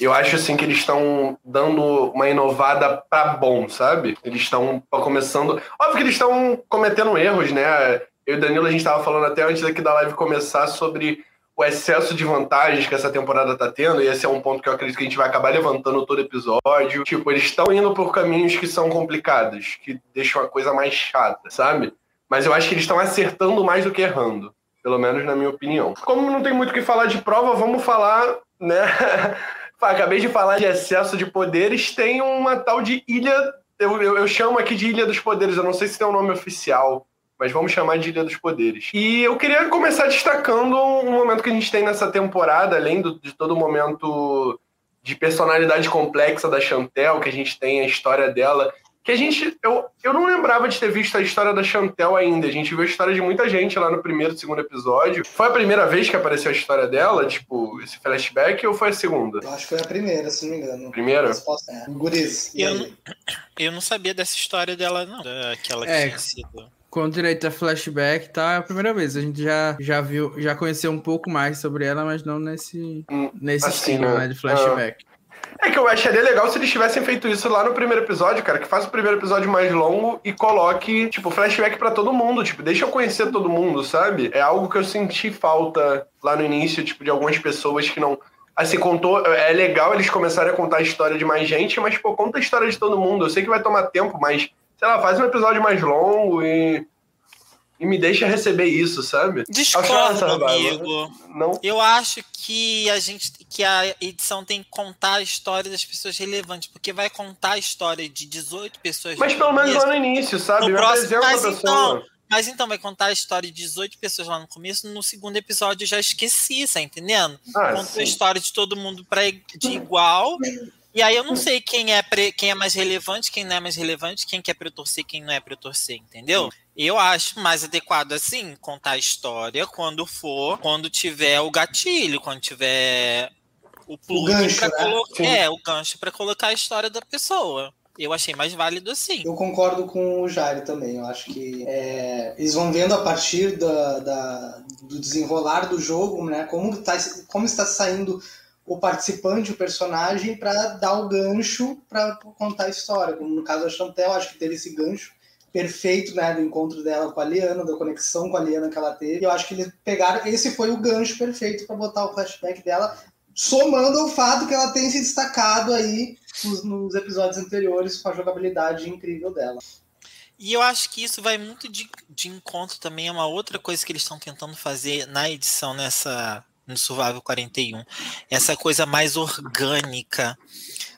eu acho assim que eles estão dando uma inovada para bom, sabe? Eles estão começando. Óbvio que eles estão cometendo erros, né? Eu e o Danilo, a gente estava falando até antes daqui da live começar sobre o excesso de vantagens que essa temporada tá tendo, e esse é um ponto que eu acredito que a gente vai acabar levantando todo episódio. Tipo, eles estão indo por caminhos que são complicados, que deixam a coisa mais chata, sabe? Mas eu acho que eles estão acertando mais do que errando. Pelo menos na minha opinião. Como não tem muito o que falar de prova, vamos falar, né? [laughs] acabei de falar de excesso de poderes, tem uma tal de ilha. Eu, eu, eu, chamo aqui de Ilha dos Poderes, eu não sei se tem um nome oficial. Mas vamos chamar de Ilha dos Poderes. E eu queria começar destacando um momento que a gente tem nessa temporada, além do, de todo o momento de personalidade complexa da Chantel, que a gente tem a história dela, que a gente. Eu, eu não lembrava de ter visto a história da Chantel ainda. A gente viu a história de muita gente lá no primeiro, segundo episódio. Foi a primeira vez que apareceu a história dela, tipo, esse flashback, ou foi a segunda? Eu acho que foi a primeira, se não me engano. Primeira? É, Guris. Eu não, eu não sabia dessa história dela, não. Daquela que É. tinha sido. Com direito a flashback, tá? É a primeira vez. A gente já, já viu, já conheceu um pouco mais sobre ela, mas não nesse, Hum, nesse assim, estilo, né? né? De flashback. É que eu acharia legal se eles tivessem feito isso lá no primeiro episódio, cara, que faça o primeiro episódio mais longo e coloque, tipo, flashback pra todo mundo, tipo, deixa eu conhecer todo mundo, sabe? É algo que eu senti falta lá no início, tipo, de algumas pessoas que não. Assim, contou. É legal eles começarem a contar a história de mais gente, mas, pô, conta a história de todo mundo. Eu sei que vai tomar tempo, mas, sei lá, faz um episódio mais longo e. E me deixa receber isso, sabe? Discordo, vibe. amigo. Não. Eu acho que a gente, que a edição tem que contar a história das pessoas relevantes, porque vai contar a história de 18 pessoas. Mas pelo menos lá no início, sabe? No próximo- mas pessoa. então- Mas então vai contar a história de 18 pessoas lá no começo, no segundo episódio eu já esqueci, tá entendendo? Ah, sim. a história de todo mundo pra, de igual. E aí eu não sei quem é, pre- quem é mais relevante, quem não é mais relevante, quem que é pra eu torcer, quem não é pra eu torcer, entendeu? Eu acho mais adequado assim, contar a história quando for, quando tiver o gatilho, quando tiver o plug gancho, pra né? colocar. É, o gancho pra colocar a história da pessoa. Eu achei mais válido assim. Eu concordo com o Jair também. Eu acho que é, eles vão vendo a partir da, da- do desenrolar do jogo, né? Como, tá, como está saindo o participante, o personagem, para dar o gancho para contar a história. Como no caso da Chantel, acho que teve esse gancho perfeito, né? Do encontro dela com a Liana, da conexão com a Liana que ela teve. Eu acho que eles pegaram. Esse foi o gancho perfeito para botar o flashback dela, somando ao fato que ela tem se destacado aí nos, nos episódios anteriores com a jogabilidade incrível dela. E eu acho que isso vai muito de, de encontro também a uma outra coisa que eles estão tentando fazer na edição nessa no Survival 41. Essa coisa mais orgânica,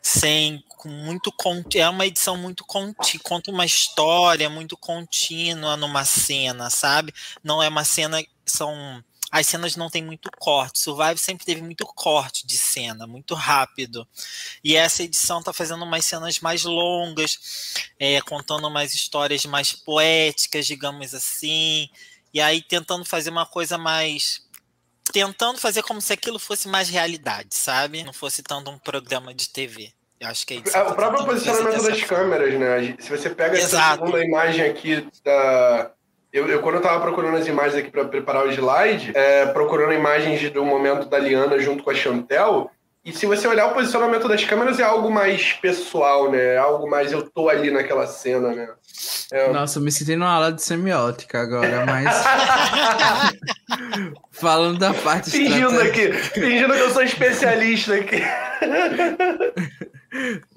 sem com muito é uma edição muito conti, conta uma história muito contínua numa cena, sabe? Não é uma cena são as cenas não tem muito corte. Survival sempre teve muito corte de cena, muito rápido. E essa edição tá fazendo umas cenas mais longas, é, contando umas histórias mais poéticas, digamos assim, e aí tentando fazer uma coisa mais. Tentando fazer como se aquilo fosse mais realidade, sabe? Não fosse tanto um programa de TV. Eu acho que é isso. É, o próprio posicionamento das câmeras, né? Se você pega essa Exato. segunda imagem aqui da. Eu, eu, quando eu tava procurando as imagens aqui para preparar o slide, é, procurando imagens do momento da Liana junto com a Chantel, e se você olhar o posicionamento das câmeras é algo mais pessoal, né? É algo mais eu tô ali naquela cena, né? É. Nossa, eu me senti numa aula de semiótica agora, mas [laughs] falando da parte Fingindo estratégica- aqui, fingindo que eu sou especialista aqui.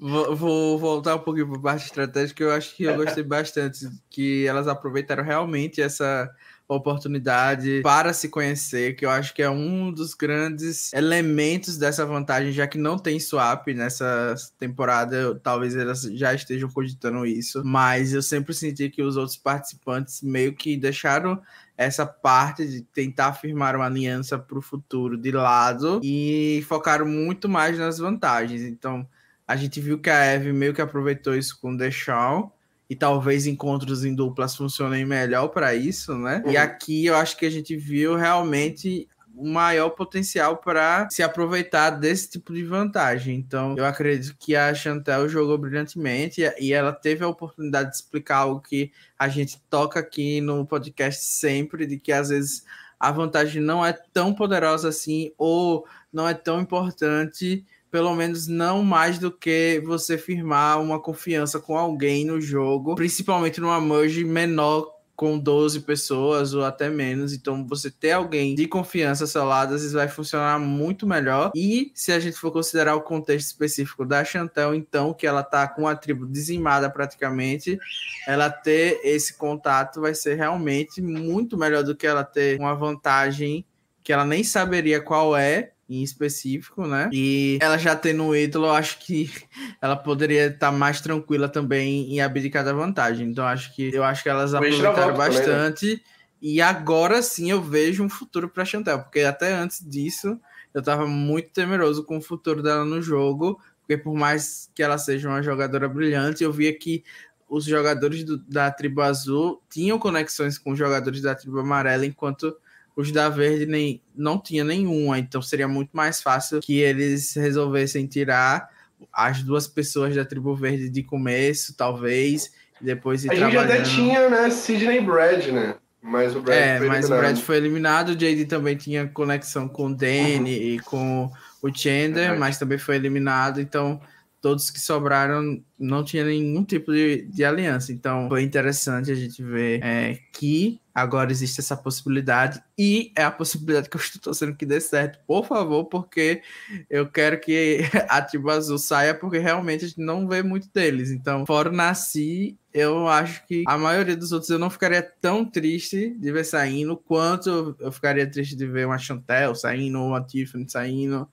Vou, vou voltar um pouquinho para a parte estratégica. Eu acho que eu gostei bastante que elas aproveitaram realmente essa oportunidade para se conhecer, que eu acho que é um dos grandes elementos dessa vantagem, já que não tem swap nessa temporada, eu- talvez elas já estejam cogitando isso, mas eu sempre senti que os outros participantes meio que deixaram essa parte de tentar firmar uma aliança para o futuro de lado e focaram muito mais nas vantagens. Então, a gente viu que a Eve meio que aproveitou isso com o Deshaun. E talvez encontros em duplas funcionem melhor para isso, né? E Uhum. aqui eu acho que a gente viu realmente o maior potencial para se aproveitar desse tipo de vantagem. Então, eu acredito que a Chantel jogou brilhantemente e- e ela teve a oportunidade de explicar algo que a gente toca aqui no podcast sempre, de que às vezes a vantagem não é tão poderosa assim ou não é tão importante pelo menos não mais do que você firmar uma confiança com alguém no jogo, principalmente numa merge menor com 12 pessoas ou até menos. Então, você ter alguém de confiança lado, às vezes vai funcionar muito melhor. E se a gente for considerar o contexto específico da Chantel, então, que ela tá com a tribo dizimada praticamente, ela ter esse contato vai ser realmente muito melhor do que ela ter uma vantagem que ela nem saberia qual é em específico, né? E ela já tendo um ídolo, eu acho que [laughs] ela poderia estar mais tranquila também em abdicar da vantagem. Então acho que eu acho que elas aproveitaram bastante. Também, né? E agora sim eu vejo um futuro para Chantel, porque até antes disso eu tava muito temeroso com o futuro dela no jogo, porque por mais que ela seja uma jogadora brilhante, eu via que os jogadores do, da tribo azul tinham conexões com os jogadores da tribo amarela, enquanto os da verde nem, não tinha nenhuma. Então seria muito mais fácil que eles resolvessem tirar as duas pessoas da tribo verde de começo, talvez, e depois ir A gente até tinha, né, Sidney e Brad, né? Mas o Brad é, foi mas eliminado. o Brad foi eliminado. O JD também tinha conexão com o Danny uhum. e com o Chandler, mas também foi eliminado. Então, todos que sobraram não tinha nenhum tipo de, de aliança. Então foi interessante a gente ver é, que agora existe essa possibilidade e é a possibilidade que eu estou torcendo que dê certo, por favor, porque eu quero que [laughs] a Tiba Azul saia, porque realmente a gente não vê muito deles. Então, fora Nasci, eu acho que a maioria dos outros eu não ficaria tão triste de ver saindo quanto eu ficaria triste de ver uma Chantel saindo, ou uma Tiffany saindo,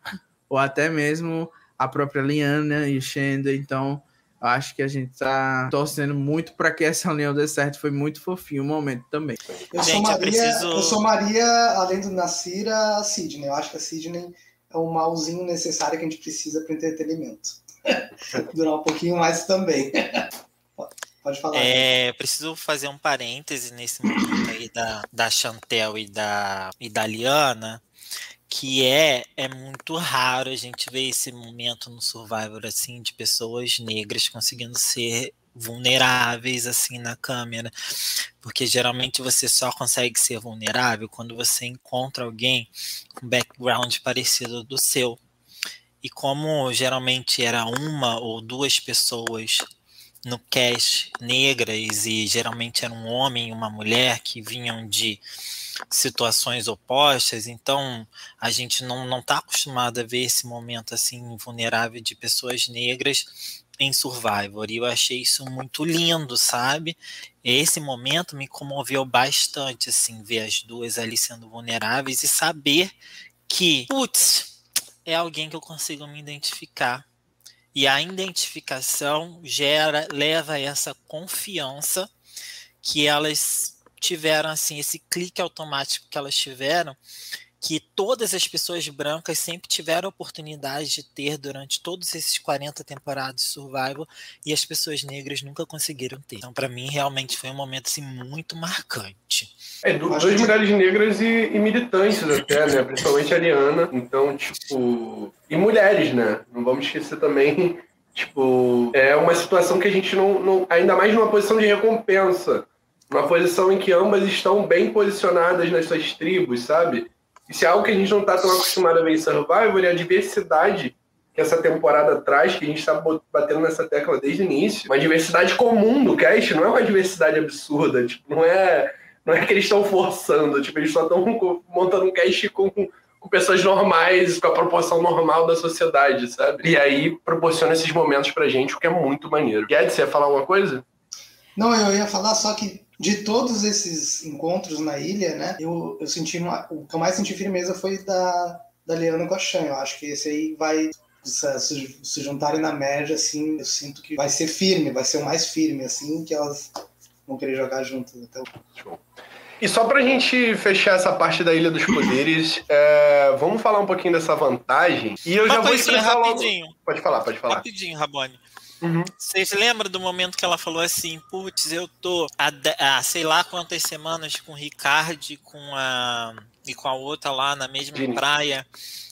ou até mesmo a própria Liana e o Shenda, então acho que a gente tá torcendo muito para que essa união dê certo. Foi muito fofinho o momento também. Eu gente, somaria, eu, preciso... eu somaria, além do Nasir, a Sidney. Eu acho que a Sidney é um malzinho necessário que a gente precisa para entretenimento. [laughs] Durar um pouquinho mais também. Pode falar. É, preciso fazer um parêntese nesse momento aí da, da Chantel e da, e da Liana que é é muito raro a gente ver esse momento no Survivor assim de pessoas negras conseguindo ser vulneráveis assim na câmera, porque geralmente você só consegue ser vulnerável quando você encontra alguém com background parecido do seu. E como geralmente era uma ou duas pessoas no cast negras e geralmente era um homem e uma mulher que vinham de situações opostas, então a gente não está acostumado a ver esse momento assim vulnerável de pessoas negras em Survivor. E eu achei isso muito lindo, sabe? Esse momento me comoveu bastante, assim, ver as duas ali sendo vulneráveis e saber que, putz, é alguém que eu consigo me identificar. E a identificação gera, leva a essa confiança que elas tiveram assim esse clique automático que elas tiveram, que todas as pessoas brancas sempre tiveram a oportunidade de ter durante todos esses 40 temporadas de Survival e as pessoas negras nunca conseguiram ter. Então, para mim, realmente foi um momento assim, muito marcante. É, duas mulheres negras e, e, militantes até, né? Principalmente a Ariana. Então, tipo. E mulheres, né? Não vamos esquecer também. [laughs] Tipo, é uma situação que a gente não, não. Ainda mais numa posição de recompensa uma posição em que ambas estão bem posicionadas nas suas tribos, sabe? Isso é algo que a gente não está tão acostumado a ver em Survivor e a diversidade que essa temporada traz, que a gente está batendo nessa tecla desde o início. Uma diversidade comum do cast, não é uma diversidade absurda, tipo, não é, não é que eles estão forçando, tipo, eles só estão montando um cast com, com pessoas normais, com a proporção normal da sociedade, sabe? E aí proporciona esses momentos pra gente, o que é muito maneiro. Guedes, você ia falar alguma coisa? Não, eu ia falar só que de todos esses encontros na ilha, né, eu, eu senti uma, o que eu mais senti firmeza foi da, da Liana com a Shan. Eu acho que esse aí vai se, se juntarem na média, assim, eu sinto que vai ser firme, vai ser o mais firme, assim, que elas vão querer jogar juntas até o E só pra gente fechar essa parte da Ilha dos Poderes, é, vamos falar um pouquinho dessa vantagem. E eu já vou expressar rapidinho. logo. Pode falar, pode falar. Rapidinho, Rabone. Uhum. Vocês lembram do momento que ela falou assim, putz, eu tô há, há sei lá quantas semanas com o Ricardo com a, e com a outra lá na mesma Sim. praia,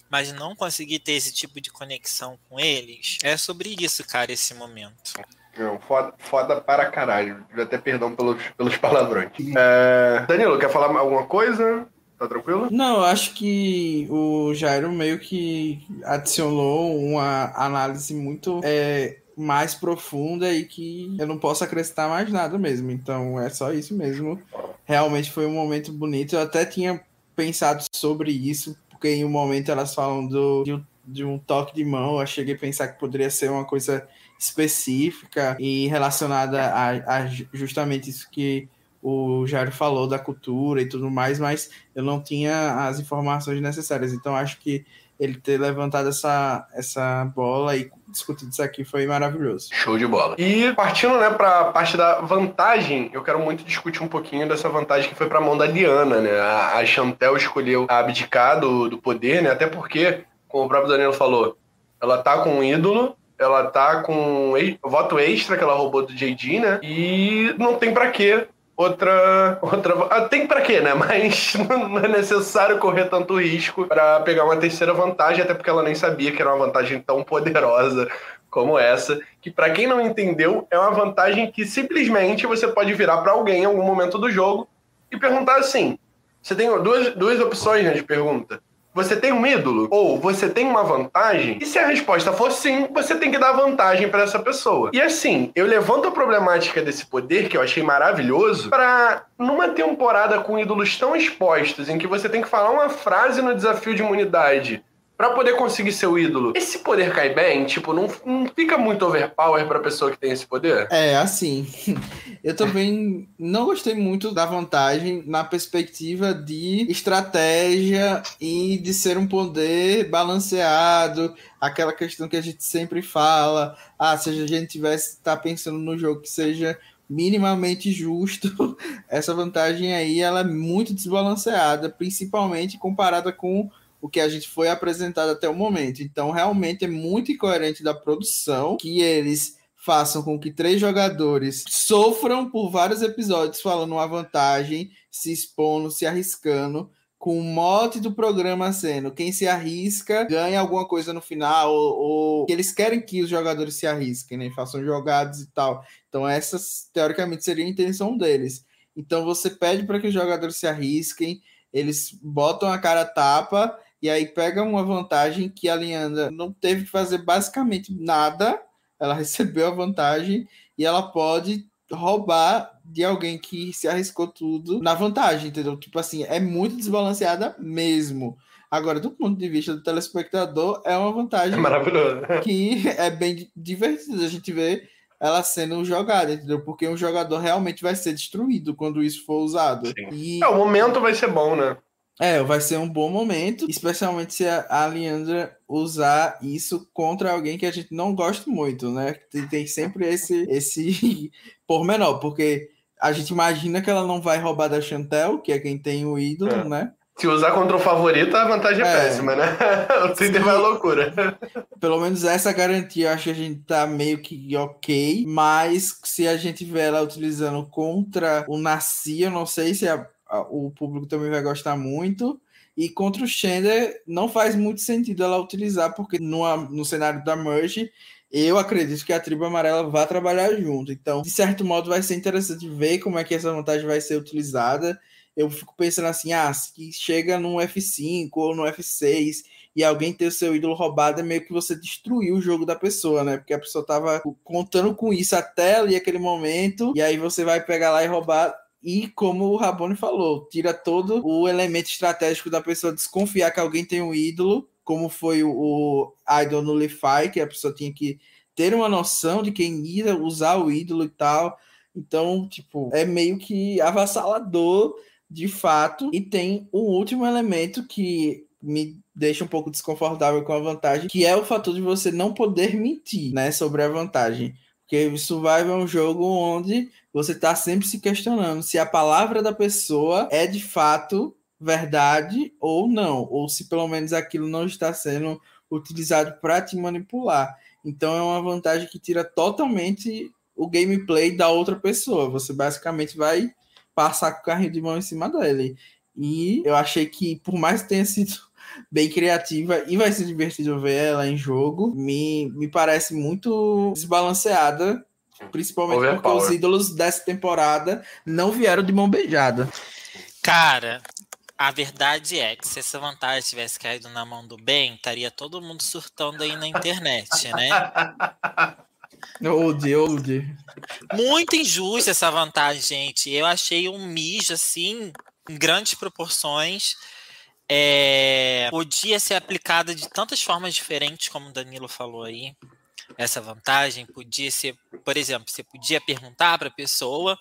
mas não consegui ter esse tipo de conexão com eles? É sobre isso, cara, esse momento. Não, foda, foda para caralho. Até perdão pelos, pelos palavrões. É... Danilo, quer falar alguma coisa? Tá tranquilo? Não, eu acho que o Jairo meio que adicionou uma análise muito é, mais profunda e que eu não posso acrescentar mais nada mesmo. Então é só isso mesmo. Realmente foi um momento bonito. Eu até tinha pensado sobre isso, porque em um momento elas falam do, de, de um toque de mão. Eu cheguei a pensar que poderia ser uma coisa específica e relacionada a, a justamente isso que o Jairo falou da cultura e tudo mais, mas eu não tinha as informações necessárias. Então acho que ele ter levantado essa, essa bola e discutido isso aqui foi maravilhoso. Show de bola. E partindo, né, pra parte da vantagem, eu quero muito discutir um pouquinho dessa vantagem que foi pra mão da Liana, né? A, a Chantel escolheu abdicar do, do poder, né? Até porque, como o próprio Danilo falou, ela tá com um ídolo, ela tá com voto extra que ela roubou do JD, né? E não tem para quê outra outra ah, tem para quê, né? [laughs] Mas não é necessário correr tanto risco para pegar uma terceira vantagem, até porque ela nem sabia que era uma vantagem tão poderosa como essa, que para quem não entendeu, é uma vantagem que simplesmente você pode virar para alguém em algum momento do jogo e perguntar assim: você tem duas, duas opções né, de pergunta. Você tem um ídolo? Ou você tem uma vantagem? E se a resposta for sim, você tem que dar vantagem para essa pessoa. E assim, eu levanto a problemática desse poder, que eu achei maravilhoso, para numa temporada com ídolos tão expostos, em que você tem que falar uma frase no desafio de imunidade para poder conseguir seu ídolo, esse poder cai bem? Tipo, não, não fica muito overpower pra pessoa que tem esse poder? É, assim. [laughs] Eu também não gostei muito da vantagem na perspectiva de estratégia e de ser um poder balanceado, aquela questão que a gente sempre fala. Ah, se a gente tivesse tá pensando no jogo que seja minimamente justo, [laughs] essa vantagem aí ela é muito desbalanceada, principalmente comparada com o que a gente foi apresentado até o momento. Então, realmente é muito incoerente da produção que eles façam com que três jogadores sofram por vários episódios falando uma vantagem, se expondo, se arriscando, com o mote do programa sendo quem se arrisca ganha alguma coisa no final, ou, ou eles querem que os jogadores se arrisquem, né? Façam jogadas e tal. Então, essa teoricamente seria a intenção deles. Então, você pede para que os jogadores se arrisquem, eles botam a cara tapa e aí pega uma vantagem que a Leandra não teve que fazer basicamente nada, ela [laughs] recebeu a vantagem e ela pode roubar de alguém que se arriscou tudo na vantagem, entendeu? Tipo assim, é muito desbalanceada mesmo. Agora, do ponto de vista do telespectador, é uma vantagem é que [laughs] é bem divertido a gente ver ela sendo jogada, entendeu? Porque um jogador realmente vai ser destruído quando isso for usado. E... É, o momento vai ser bom, né? É, vai ser um bom momento, especialmente se a Leandra usar isso contra alguém que a gente não gosta muito, né? Tem, tem sempre esse, esse [laughs] pormenor, porque a gente imagina que ela não vai roubar da Chantel, que é quem tem o ídolo, é. né? Se usar contra o favorito, a vantagem é, é péssima, né? [laughs] o Twitter vai loucura. Pelo menos essa garantia, eu acho que a gente tá meio que ok. Mas se a gente vê ela utilizando contra o Nasci, eu não sei se a o público também vai gostar muito. E contra o Shender não faz muito sentido ela utilizar, porque no, no cenário da Merge, eu acredito que a tribo amarela vai trabalhar junto. Então, de certo modo, vai ser interessante ver como é que essa vantagem vai ser utilizada. Eu fico pensando assim, ah, se chega no F5 ou no F6 e alguém ter o seu ídolo roubado, é meio que você destruiu o jogo da pessoa, né? Porque a pessoa tava contando com isso até ali aquele momento, e aí você vai pegar lá e roubar e como o Rabone falou, tira todo o elemento estratégico da pessoa desconfiar que alguém tem um ídolo, como foi o, o Idol Nullify, que a pessoa tinha que ter uma noção de quem ia usar o ídolo e tal. Então, tipo, é meio que avassalador de fato. E tem um último elemento que me deixa um pouco desconfortável com a vantagem, que é o fator de você não poder mentir, né, sobre a vantagem. Porque Survival é um jogo onde você está sempre se questionando se a palavra da pessoa é de fato verdade ou não, ou se pelo menos aquilo não está sendo utilizado para te manipular. Então é uma vantagem que tira totalmente o gameplay da outra pessoa. Você basicamente vai passar com o carrinho de mão em cima dele. E eu achei que, por mais que tenha sido bem criativa e vai ser divertido ver ela em jogo. Me, me parece muito desbalanceada, principalmente porque os ídolos dessa temporada não vieram de mão beijada. Cara, a verdade é que se essa vantagem tivesse caído na mão do bem, estaria todo mundo surtando aí na internet, né? [laughs] Old, old. Muito injusta essa vantagem, gente. Eu achei um mijo assim, em grandes proporções é, podia ser aplicada de tantas formas diferentes, como o Danilo falou aí. Essa vantagem podia ser, por exemplo, você podia perguntar para a pessoa,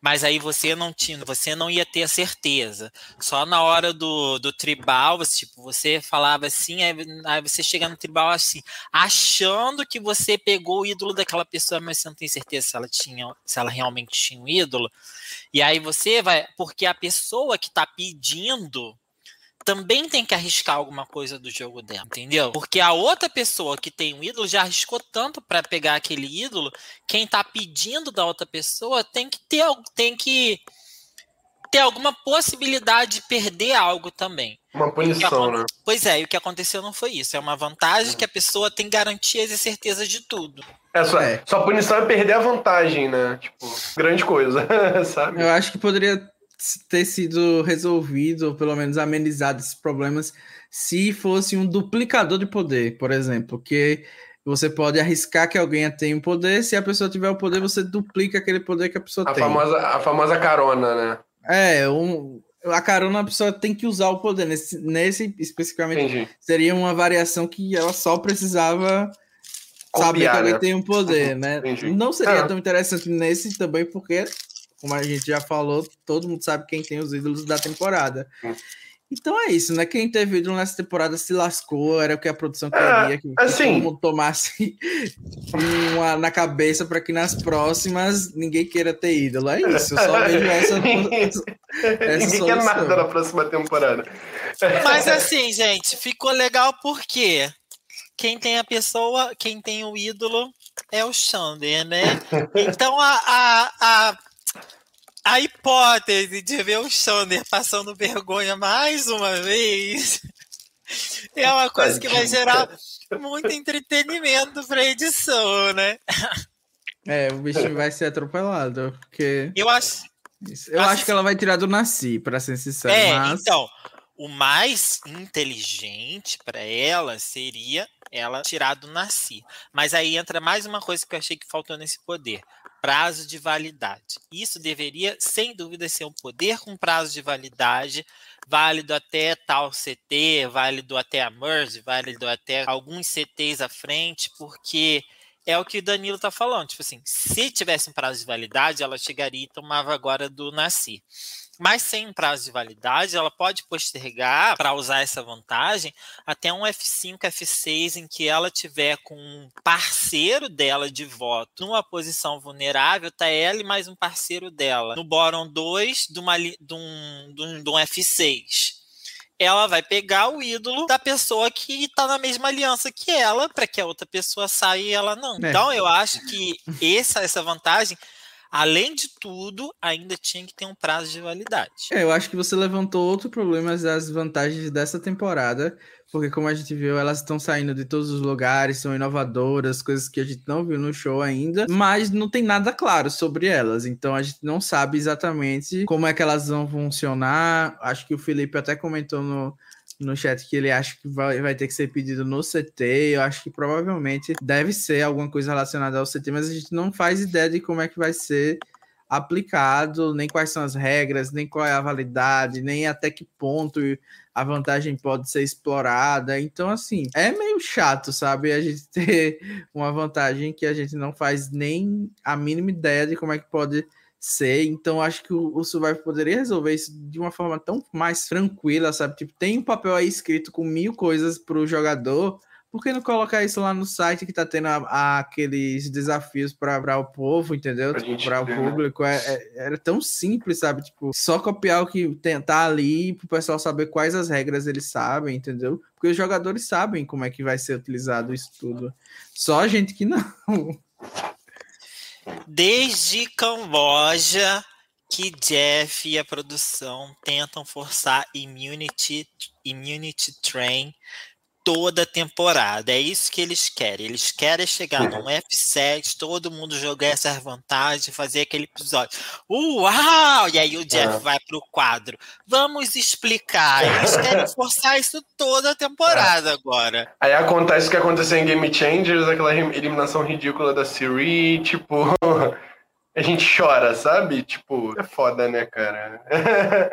Mas aí você não tinha, você não ia ter a certeza. Só na hora do, do tribal, você, tipo, você falava assim, aí, aí você chega no tribal assim, achando que você pegou o ídolo daquela pessoa, mas você não tem certeza se ela tinha, se ela realmente tinha um ídolo. E aí você vai, porque a pessoa que está pedindo também tem que arriscar alguma coisa do jogo dela, entendeu? Porque a outra pessoa que tem um ídolo já arriscou tanto para pegar aquele ídolo, quem tá pedindo da outra pessoa tem que ter tem que ter alguma possibilidade de perder algo também. Uma punição, né? Pois é, e o que aconteceu não foi isso. É uma vantagem que a pessoa tem garantias e certeza de tudo. É, só, é. só punição é perder a vantagem, né? Tipo, grande coisa, [laughs] sabe? Eu acho que poderia ter sido resolvido, ou pelo menos amenizado esses problemas, se fosse um duplicador de poder, por exemplo, que você pode arriscar que alguém tenha um poder, se a pessoa tiver o poder, você duplica aquele poder que a pessoa a tem. Famosa, a famosa carona, né? É, um, a carona a pessoa tem que usar o poder. Nesse, nesse especificamente, Entendi. seria uma variação que ela só precisava Copiar, saber que alguém né? tem um poder, né? Entendi. Não seria ah. tão interessante nesse também, porque como a gente já falou, todo mundo sabe quem tem os ídolos da temporada. Então é isso, né? Quem teve ídolo nessa temporada se lascou, era o que a produção é, queria, que, assim, que todo mundo tomasse [laughs] uma na cabeça para que nas próximas ninguém queira ter ídolo. É isso, eu só [laughs] vejo essa. essa ninguém quer nada na próxima temporada. Mas assim, gente, ficou legal porque quem tem a pessoa, quem tem o ídolo é o Xander, né? [laughs] Então a, a, a a hipótese de ver o Sander passando vergonha mais uma vez é uma coisa que vai gerar muito entretenimento para a edição, né? É, o bicho vai ser atropelado, porque eu acho eu acho que ela vai tirar do Nasci, para ser sincero. É, mas... então, o mais inteligente para ela seria ela tirar do Nasci. Mas aí entra mais uma coisa que eu achei que faltou nesse poder prazo de validade. Isso deveria, sem dúvida, ser um poder com prazo de validade, válido até tal CT, válido até a merge, válido até alguns CTs à frente, porque é o que o Danilo está falando. Tipo assim, se tivesse um prazo de validade, ela chegaria e tomava agora do Nasci mas sem um prazo de validade, ela pode postergar para usar essa vantagem até um F5, F6 em que ela tiver com um parceiro dela de voto numa posição vulnerável, tá ela e mais um parceiro dela no bottom 2 de, uma, de, um, de, um, de um F6 ela vai pegar o ídolo da pessoa que está na mesma aliança que ela, para que a outra pessoa saia e ela não. É. Então, eu acho que essa, essa vantagem além de tudo, ainda tinha que ter um prazo de validade. É, eu acho que você levantou outro problema das vantagens dessa temporada, porque como a gente viu, elas estão saindo de todos os lugares, são inovadoras, coisas que a gente não viu no show ainda, mas não tem nada claro sobre elas, então a gente não sabe exatamente como é que elas vão funcionar. Acho que o Felipe até comentou no no chat que ele acha que vai, vai ter que ser pedido no CT. Eu acho que provavelmente deve ser alguma coisa relacionada ao CT, mas a gente não faz ideia de como é que vai ser aplicado, nem quais são as regras, nem qual é a validade, nem até que ponto a vantagem pode ser explorada. Então, assim, é meio chato, sabe? A gente [laughs] ter uma vantagem que a gente não faz nem a mínima ideia de como é que pode ser. Então, acho que o, o Survivor poderia resolver isso de uma forma tão mais tranquila, sabe? Tipo, tem um papel aí escrito com mil coisas para o jogador. Por que não colocar isso lá no site que tá tendo a, a, aqueles desafios para o povo, entendeu? Para tipo, o né? público. É, é, era tão simples, sabe? Tipo, só copiar o que tem, tá ali para o pessoal saber quais as regras eles sabem, entendeu? Porque os jogadores sabem como é que vai ser utilizado isso tudo. Só a gente que não. [laughs] Desde Camboja que Jeff e a produção tentam forçar Immunity, Immunity Train toda temporada. É isso que eles querem. Eles querem chegar num F7, todo mundo jogar essa vantagem, fazer aquele episódio. Uau! E aí o Jeff vai pro quadro. Vamos explicar. Eles querem [laughs] forçar isso toda a temporada é. agora. Aí acontece o que aconteceu em Game Changers, aquela eliminação ridícula da Siri, tipo. [laughs] a gente chora, sabe? Tipo, é foda, né, cara? [laughs]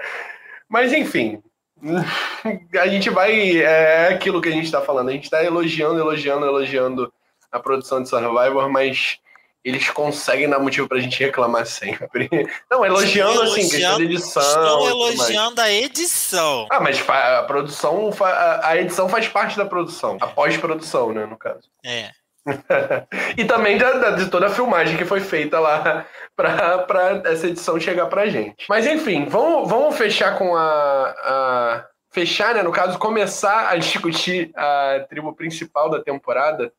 Mas enfim, [laughs] a gente vai. É aquilo que a gente está falando. A gente está elogiando, elogiando, elogiando a produção de Survivor, mas eles conseguem dar motivo pra gente reclamar sempre. [laughs] Não, elogiando, assim, questão de edição. Estou elogiando a edição. Ah, mas a produção, a edição faz parte da produção. A pós-produção, né, no caso. É. e também de, de, toda a filmagem que foi feita lá para essa edição chegar pra gente. Mas enfim, vamos, vamos fechar com a, a. Fechar, né? No caso, começar a discutir a tribo principal da temporada.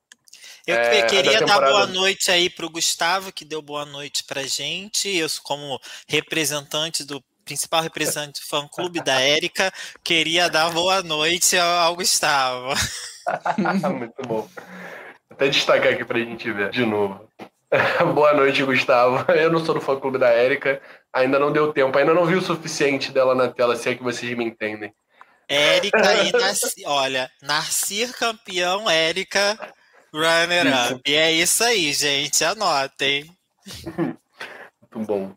Eu é, queria dar boa noite aí pro Gustavo, que deu boa noite pra gente. Eu, como representante do principal representante do fã-clube da Érica, queria dar boa noite ao Gustavo. [laughs] Muito bom. Até destacar aqui pra gente ver de novo. [laughs] Boa noite, Gustavo. [laughs] Eu não sou do fã-clube da Érica, ainda não deu tempo, ainda não vi o suficiente dela na tela, se é que vocês me entendem. Érica e [laughs] Narci... Olha, Narcir campeão, Érica runner-up. E é isso aí, gente. Anotem. Muito bom.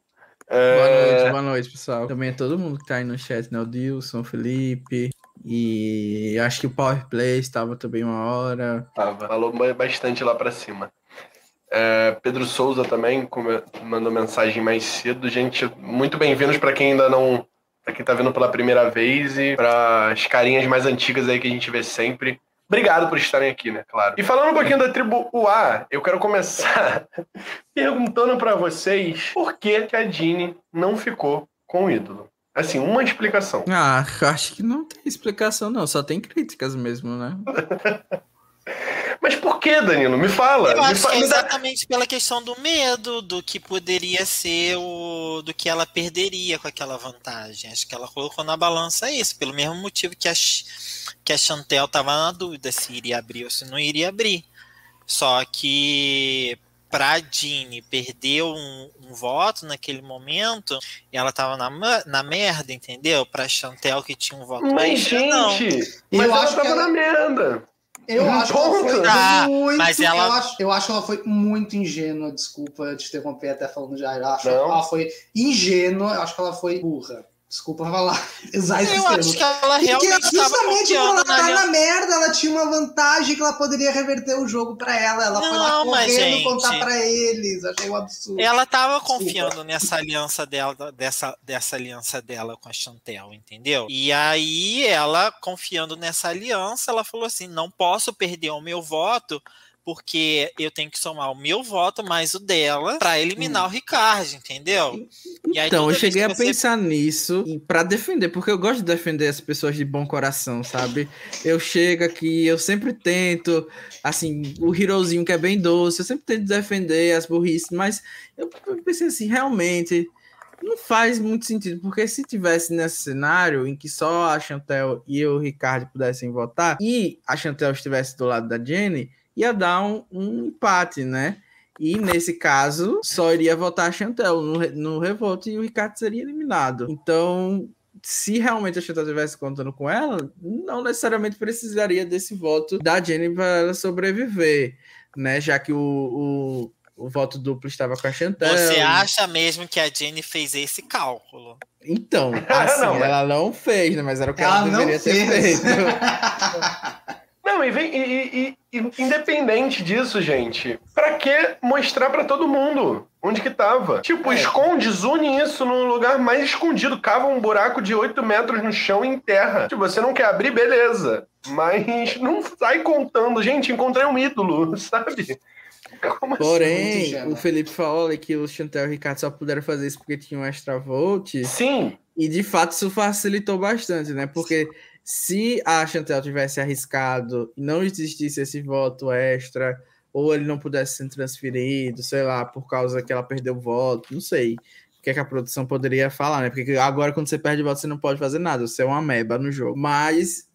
Boa noite, boa noite, pessoal. Também é todo mundo que tá aí no chat, né? O Dilson, o Felipe, e acho que o Power Play estava também uma hora. Tava, falou bastante lá para cima. É, Pedro Souza também mandou mensagem mais cedo. Gente, muito bem-vindos para quem ainda não. Para quem tá vendo pela primeira vez e para as carinhas mais antigas aí que a gente vê sempre. Obrigado por estarem aqui, né? Claro. E falando um pouquinho da tribo UA, eu quero começar [laughs] perguntando para vocês por que, que a Jeanne não ficou com o ídolo. Assim, uma explicação. Ah, [laughs] acho que não tem explicação, não. Só tem críticas mesmo, né? [laughs] Mas por que, Danilo? Me fala. Eu me acho fa que é exatamente pela questão do medo, do que poderia ser o. do que ela perderia com aquela vantagem. Acho que ela colocou na balança isso, pelo mesmo motivo que a, que a Chantel estava na dúvida se iria abrir ou se não iria abrir. Só que pra Jeanne perder um, um, voto naquele momento, ela tava na, na merda, entendeu? Pra Chantel que tinha um voto Mas, gente, não. mas eu ela acho tava ela... na merda. Eu um acho ponto. que ela foi ah, muito. Mas ela... eu, acho, eu acho que ela foi muito ingênua. Desculpa te interromper até falando já. Eu acho não. que ela foi ingênua. Eu acho que ela foi burra. Desculpa falar. Usar esse Eu termo. acho que ela realmente Porque justamente quando ela tá na merda, ela tinha uma vantagem que ela poderia reverter o jogo para ela. Ela não, foi lá correndo gente, contar para eles. Achei um absurdo. Ela tava Desculpa. confiando nessa aliança dela, dessa, dessa aliança dela com a Chantel, entendeu? E aí ela, confiando nessa aliança, ela falou assim: não posso perder o meu voto porque eu tenho que somar o meu voto mais o dela para eliminar hum. o Ricardo, entendeu? então, eu cheguei a você... pensar nisso para defender, porque eu gosto de defender as pessoas de bom coração, sabe? Eu chego aqui, eu sempre tento, assim, o herozinho que é bem doce, eu sempre tento defender as burrices, mas eu pensei assim, realmente não faz muito sentido, porque se tivesse nesse cenário em que só a Chantel e o Ricardo pudessem votar e a Chantel estivesse do lado da Jenny, ia dar um, um empate, né? E nesse caso, só iria votar a Chantel no, no revoto e o Ricardo seria eliminado. Então, se realmente a Chantal estivesse contando com ela, não necessariamente precisaria desse voto da Jenny para ela sobreviver, né? Já que o, o, o, voto duplo estava com a Chantal. Você acha mesmo que a Jenny fez esse cálculo? Então, [laughs] assim, não, ela não fez, né? Mas era o que ela, ela deveria ter feito. [laughs] Não, e, vem, e, e, e, independente disso, gente, pra que mostrar para todo mundo onde que tava? Tipo, é. esconde, zune isso num lugar mais escondido, cava um buraco de 8 metros no chão e enterra. Tipo, você não quer abrir, beleza. Mas não sai contando, gente, encontrei um ídolo, [laughs] sabe? Como assim? Porém, assim? o Felipe falou que o Chantel e o Ricardo só puderam fazer isso porque tinham um extra volt. Sim. E de fato isso facilitou bastante, né? Porque se a Chantel tivesse arriscado e não existisse esse voto extra, ou ele não pudesse ser transferido, sei lá, por causa que ela perdeu o voto, não sei o que, é que a produção poderia falar, né? Porque agora, quando você perde voto, você não pode fazer nada, você é uma meba no jogo. Mas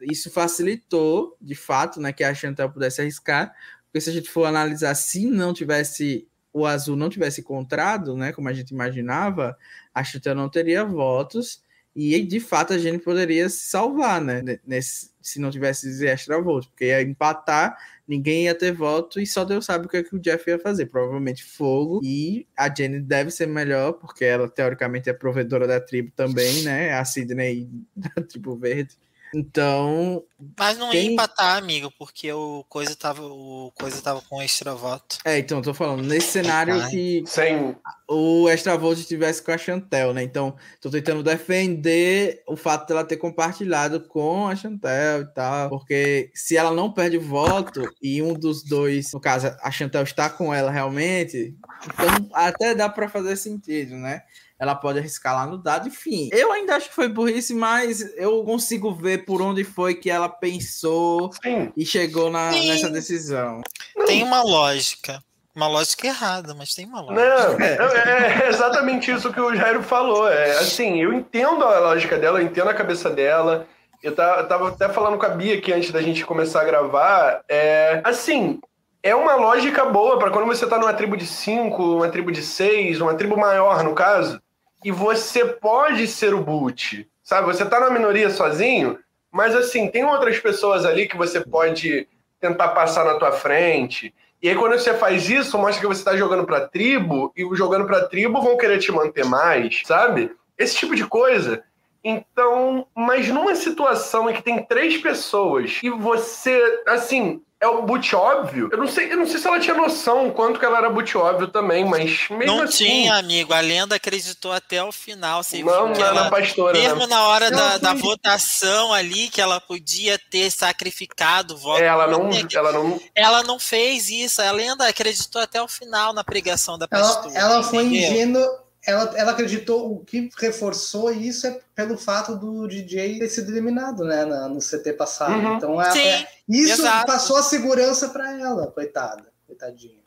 isso facilitou, de fato, né, que a Chantel pudesse arriscar, porque se a gente for analisar, se não tivesse o azul não tivesse encontrado, né, como a gente imaginava, a Chantel não teria votos e de fato a gente poderia se salvar, né? Nesse, se não tivesse esse extra voto, porque ia empatar, ninguém ia ter voto e só Deus sabe o que, é que o Jeff ia fazer. Provavelmente fogo. E a Jenny deve ser melhor, porque ela teoricamente é provedora da tribo também, né? A Sidney [laughs] da tribo verde. Então. Mas não ia empatar, amigo, porque o coisa tava, o coisa tava com extra voto. É, então, eu tô falando, nesse cenário Ai. que Sem... o extra voto estivesse com a Chantel, né? Então, tô tentando defender o fato dela ter compartilhado com a Chantel e tal, porque se ela não perde voto e um dos dois, no caso, a Chantel está com ela realmente, então até dá para fazer sentido, né? Ela pode arriscar lá no dado, enfim. Eu ainda acho que foi burrice, mas eu consigo ver por onde foi que ela pensou Sim. e chegou na, nessa decisão. Tem uma lógica. Uma lógica errada, mas tem uma lógica. Não, é, é exatamente isso que o Jairo falou. É, assim, eu entendo a lógica dela, eu entendo a cabeça dela. Eu tava até falando com a Bia aqui antes da gente começar a gravar. É, assim, é uma lógica boa para quando você tá numa tribo de cinco, uma tribo de seis, uma tribo maior, no caso e você pode ser o boot, sabe? Você tá na minoria sozinho, mas assim, tem outras pessoas ali que você pode tentar passar na tua frente. E aí quando você faz isso, mostra que você tá jogando pra tribo, e jogando pra tribo vão querer te manter mais, sabe? Esse tipo de coisa. Então, mas numa situação em que tem três pessoas e você, assim, é o boot óbvio. Eu não sei, eu não sei se ela tinha noção quanto que ela era boot óbvio também, mas mesmo não assim. Não tinha, amigo. A lenda acreditou até o final. Você não, ela, na pastora. Mesmo né? na hora da, da, votação ali, que ela podia ter sacrificado o voto. É, ela não, ela não. Ela não fez isso. A lenda acreditou até o final na pregação da pastora. Ela, ela foi ingênua ela, ela acreditou, o que reforçou isso é pelo fato do DJ ter sido eliminado, né, no CT passado. Uhum. Então, é, é isso exato. passou a segurança para ela, coitada, coitadinha.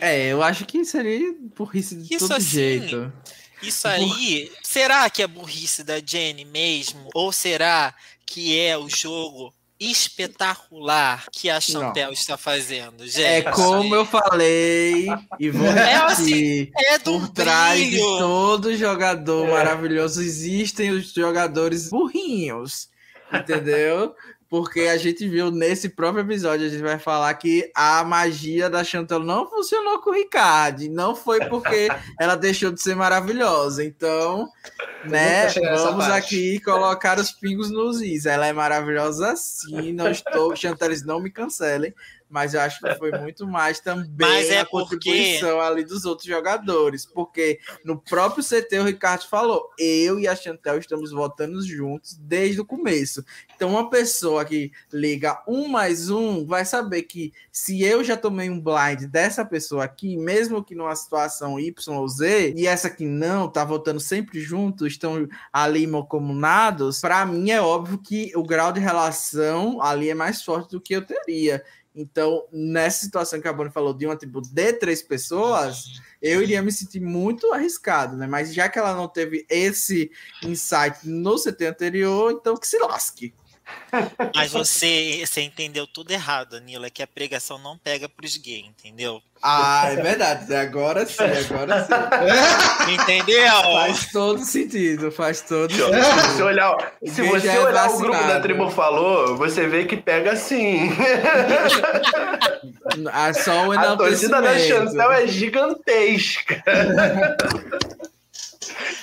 É, eu acho que seria burrice de isso todo assim, jeito. Isso aí, será que é burrice da Jenny mesmo? Ou será que é o jogo espetacular que a Chantel não. está fazendo, gente. É como eu falei, e vou é, assim, é por trás de todo jogador é. maravilhoso existem os jogadores burrinhos, entendeu? Porque a gente viu nesse próprio episódio, a gente vai falar que a magia da Chantal não funcionou com o Ricardo, não foi porque [laughs] ela deixou de ser maravilhosa. Então, né, vamos aqui colocar os pingos nos is. Ela é maravilhosa sim, não estou, Chanteles não me cancelem, mas eu acho que foi muito mais também é a contribuição porque... ali dos outros jogadores, porque no próprio CT o Ricardo falou, eu e a Chantel estamos votando juntos desde o começo. Então uma pessoa que liga um mais um vai saber que se eu já tomei um blind dessa pessoa aqui, mesmo que numa situação Y ou Z, e essa que não, tá votando sempre junto, estão ali comunados, para mim é óbvio que o grau de relação ali é mais forte do que eu teria. Então, nessa situação que a Bonnie falou de uma tribo de três pessoas, eu iria me sentir muito arriscado, né? Mas já que ela não teve esse insight no CT anterior, então que se lasque. Mas você, você entendeu tudo errado, Danilo. É que a pregação não pega pros gays, entendeu? Ah, é verdade. Agora sim, agora sim. [laughs] Entendeu? Faz todo sentido, faz todo sentido. [laughs] Se você olhar, se você é olhar o grupo da tribo falou, você vê que pega sim. [laughs] Ah, só o a torcida da Chantel é gigantesca.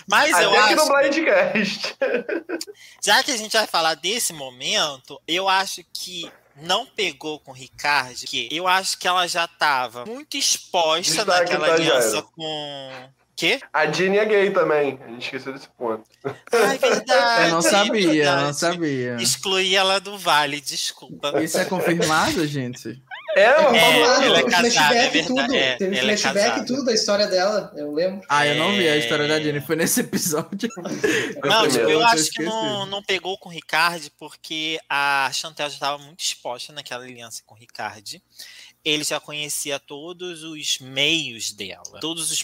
Mas Até eu acho. no Blindcast. [laughs] Já que a gente vai falar desse momento, eu acho que não pegou com o Ricardo, que eu acho que ela já estava muito exposta Destaque naquela tá, aliança com. Quê? A Jeannie é gay também. A gente esqueceu desse ponto. Ai, verdade. Eu não sabia, eu não sabia. Excluí ela do Vale, desculpa. Isso é confirmado, gente? É, é, ela é casada, flashback é tudo. É, Teve flashback é tudo da história dela, eu lembro. Ah, eu não vi a história da Jenny, foi nesse episódio. [laughs] não, tipo, eu acho que não, não pegou com o Ricardo, porque a Chantel já estava muito exposta naquela aliança com o Ricardo ele já conhecia todos os meios dela, todos os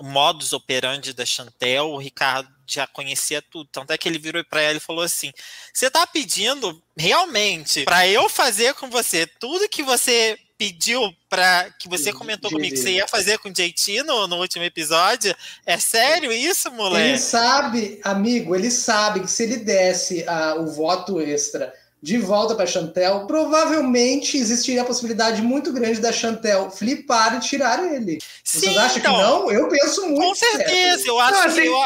modos operandi da Chantel, o Ricardo já conhecia tudo. Tanto é que ele virou para ela e falou assim: Você tá pedindo realmente para eu fazer com você tudo que você pediu para que você comentou comigo que você ia fazer com o JT no, no último episódio? É sério isso, moleque? Ele sabe, amigo, ele sabe que se ele desse uh, o voto extra de volta para Chantel, provavelmente existiria a possibilidade muito grande da Chantel flipar e tirar ele. Sim, Vocês acham então, que não? Eu penso muito. Com certeza, eu acho, não, assim, que, eu,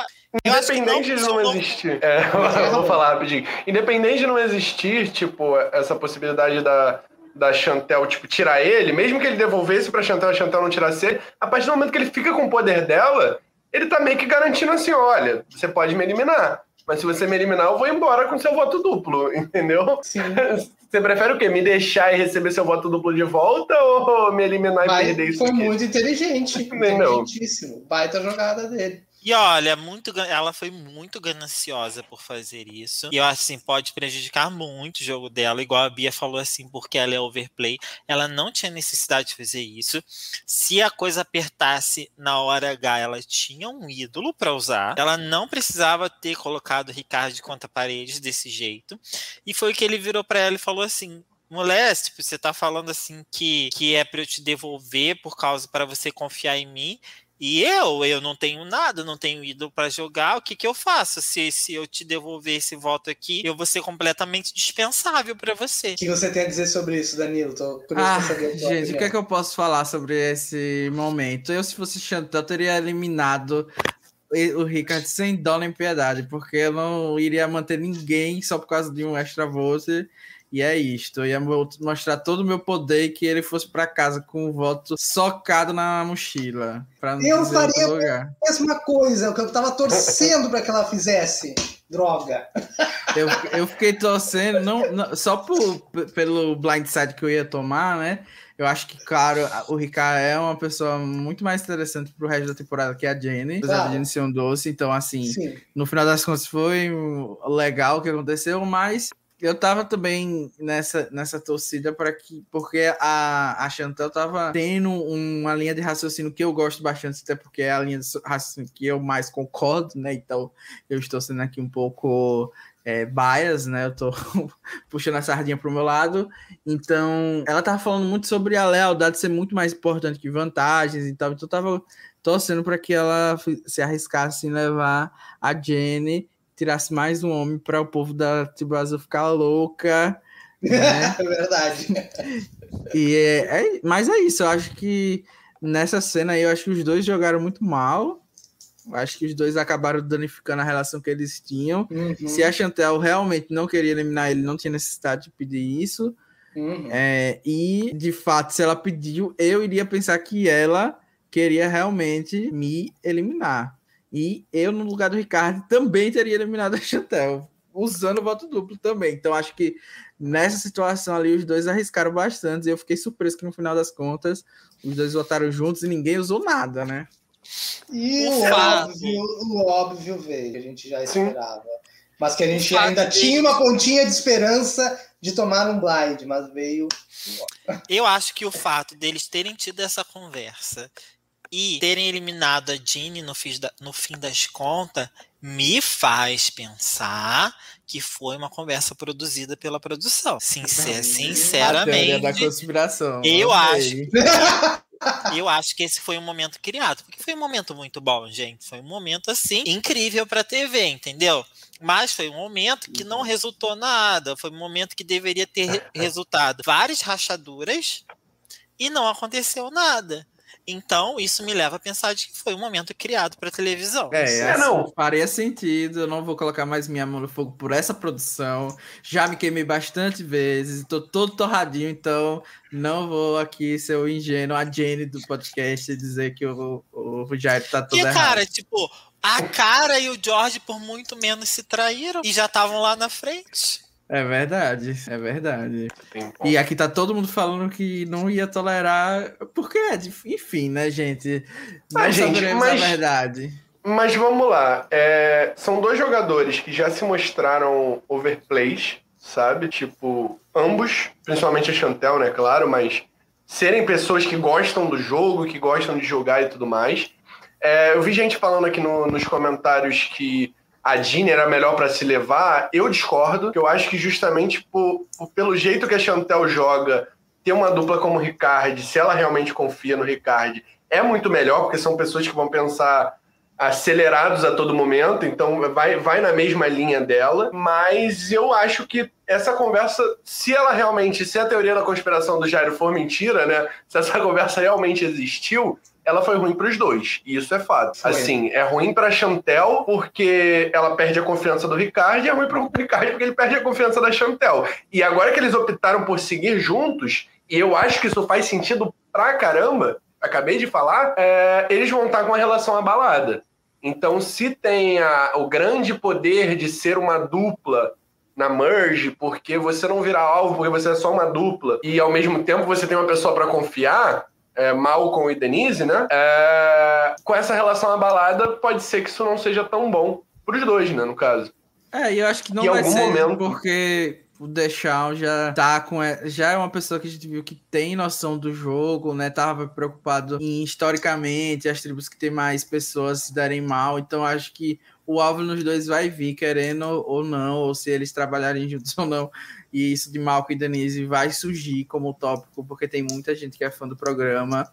Independente de não existir. É, [laughs] eu vou falar rapidinho. Independente de não existir, tipo, essa possibilidade da, da Chantel, tipo, tirar ele, mesmo que ele devolvesse pra Chantel, a Chantel não tirasse ele, a partir do momento que ele fica com o poder dela, ele tá meio que garantindo assim: olha, você pode me eliminar. Mas se você me eliminar, eu vou embora com seu voto duplo, [laughs] entendeu? Sim. [laughs] Você prefere o quê? Me deixar e receber seu voto duplo de volta ou me eliminar Mas e perder isso? Foi aqui? muito inteligente. [laughs] Inteligentíssimo. Baita jogada dele. E olha, muito, ela foi muito gananciosa por fazer isso. E eu assim, pode prejudicar muito o jogo dela, igual a Bia falou assim, porque ela é overplay. Ela não tinha necessidade de fazer isso. Se a coisa apertasse na hora H, ela tinha um ídolo para usar. Ela não precisava ter colocado o Ricardo contra paredes desse jeito. E foi que ele virou para ela e falou assim: mulher, tipo, você tá falando assim que, que é para eu te devolver por causa para você confiar em mim. E eu, eu não tenho nada, não tenho ido para jogar, o que, que eu faço? Se, se eu te devolver esse voto aqui, eu vou ser completamente dispensável para você. O que você tem a dizer sobre isso, Danilo? Tô ah, gente, o que é que eu posso falar sobre esse momento? Eu, se fosse Chantal, teria eliminado o Ricardo sem dó nem piedade, porque eu não iria manter ninguém só por causa de um extra vote e é isto. Eu ia mostrar todo o meu poder e que ele fosse para casa com o voto socado na mochila. Pra não eu faria lugar. a mesma coisa, o que eu tava torcendo para que ela fizesse. Droga. Eu, eu fiquei torcendo, não, não, só por, pelo blindside que eu ia tomar, né? Eu acho que, claro, o Ricardo é uma pessoa muito mais interessante pro resto da temporada que a Jenny. Apesar claro. da Jenny ser um doce. Então, assim, Sim. no final das contas foi legal o que aconteceu, mas eu tava também nessa, nessa torcida para que porque a, a Chantal tava tendo uma linha de raciocínio que eu gosto bastante, até porque é a linha de raciocínio que eu mais concordo, né? Então eu estou sendo aqui um pouco é, bias, né? Eu tô [laughs] puxando a sardinha pro meu lado. Então, ela tava falando muito sobre a lealdade ser muito mais importante que vantagens e tal. Então, eu tava torcendo para que ela se arriscasse em levar a Jenny tirasse mais um homem para o povo da Tribo Azul ficar louca. Né? [laughs] é verdade. [laughs] E é, é, mas é isso, eu acho que nessa cena aí, eu acho que os dois jogaram muito mal. Acho que os dois acabaram danificando a relação que eles tinham. Uhum. Se a Chantel realmente não queria eliminar ele, não tinha necessidade de pedir isso. Uhum. É, e, de fato, se ela pediu, eu iria pensar que ela queria realmente me eliminar. E eu, no lugar do Ricardo, também teria eliminado a Chantel, usando o voto duplo também. Então, acho que nessa situação ali, os dois arriscaram bastante. E eu fiquei surpreso que no final das contas, os dois votaram juntos e ninguém usou nada, né? E o, óbvio, o óbvio veio, que a gente já esperava. Mas que a gente ainda tinha uma pontinha de esperança de tomar um blind, mas veio. Eu acho que o fato deles terem tido essa conversa e terem eliminado a Jeanne no, no fim das contas me faz pensar que foi uma conversa produzida pela produção. Sincer, sinceramente. da conspiração. Eu acho. [laughs] eu acho que esse foi um momento criado, porque foi um momento muito bom, gente. Foi um momento assim incrível para TV, entendeu? Mas foi um momento que não resultou nada. Foi um momento que deveria ter resultado várias rachaduras e não aconteceu nada. Então, isso me leva a pensar de que foi um momento criado para televisão. É, é assim, não. faria sentido. Eu não vou colocar mais minha mão no fogo por essa produção. Já me queimei bastante vezes, estou todo torradinho, então não vou aqui ser o ingênuo, a Jane do podcast, dizer que o, o, o Jair tá todo e, errado. cara, tipo, a cara e o George por muito menos se traíram e já estavam lá na frente. É verdade, é verdade. E aqui tá todo mundo falando que não ia tolerar, porque, é enfim, né, gente? Não ah, gente, mas, a verdade. Mas vamos lá. É, são dois jogadores que já se mostraram overplays, sabe? Tipo, ambos, principalmente a Chantel, né, claro, mas serem pessoas que gostam do jogo, que gostam de jogar e tudo mais. É, eu vi gente falando aqui no, nos comentários que a Jeanne era melhor para se levar, eu discordo. Eu acho que justamente por, pelo jeito que a Chantel joga, ter uma dupla como o Ricard, se ela realmente confia no Ricard, é muito melhor, porque são pessoas que vão pensar acelerados a todo momento, então vai, vai na mesma linha dela, mas eu acho que essa conversa, se ela realmente, se a teoria da conspiração do Jairo for mentira, né, se essa [laughs] conversa realmente existiu, ela foi ruim para os dois. E isso é fato. Foi. Assim, é ruim para Chantel porque ela perde a confiança do Ricardo e é ruim para o Ricardo porque ele perde a confiança da Chantel. E agora que eles optaram por seguir juntos, e eu acho que isso faz sentido pra caramba, acabei de falar, é, eles vão estar com a relação abalada. Então, se tem a, o grande poder de ser uma dupla na merge, porque você não vira alvo, porque você é só uma dupla, e ao mesmo tempo você tem uma pessoa para confiar, é, Malcolm e Denise, né? É, com essa relação abalada, pode ser que isso não seja tão bom pros dois, né, no caso. É, e eu acho que não em vai ser momento... porque o Deschamps já tá com já é uma pessoa que a gente viu que tem noção do jogo, né? Tava preocupado em historicamente as tribos que tem mais pessoas se darem mal, então acho que o alvo nos dois vai vir querendo ou não, ou se eles trabalharem juntos [laughs] ou não. E isso de Malco e Denise vai surgir como tópico, porque tem muita gente que é fã do programa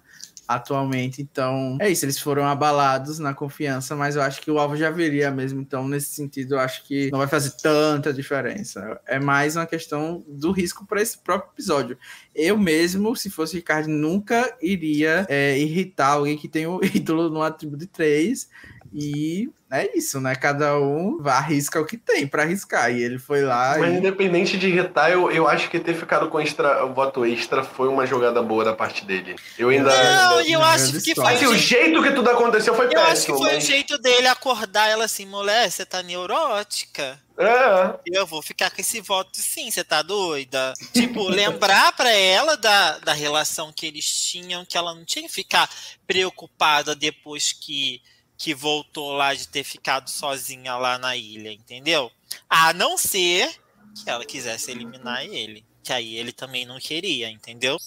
atualmente. Então, é isso, eles foram abalados na confiança, mas eu acho que o alvo já viria mesmo. Então, nesse sentido, eu acho que não vai fazer tanta diferença. É mais uma questão do risco para esse próprio episódio. Eu mesmo, se fosse Ricardo, nunca iria é, irritar alguém que tem o [laughs] ídolo no atributo de 3 e é isso, né? Cada um arrisca o que tem para arriscar. E ele foi lá. Mas e... independente de irritar, eu, eu acho que ter ficado com extra, o voto extra foi uma jogada boa da parte dele. Eu ainda. Não, ainda... eu acho que foi. Assim, o jeito que tudo aconteceu foi eu péssimo. Eu acho que foi mas... o jeito dele acordar ela assim, mulher, você tá neurótica. É. Eu vou ficar com esse voto sim, você tá doida? Tipo, [laughs] lembrar para ela da, da relação que eles tinham, que ela não tinha que ficar preocupada depois que que voltou lá de ter ficado sozinha lá na ilha, entendeu? A não ser que ela quisesse eliminar ele, que aí ele também não queria, entendeu?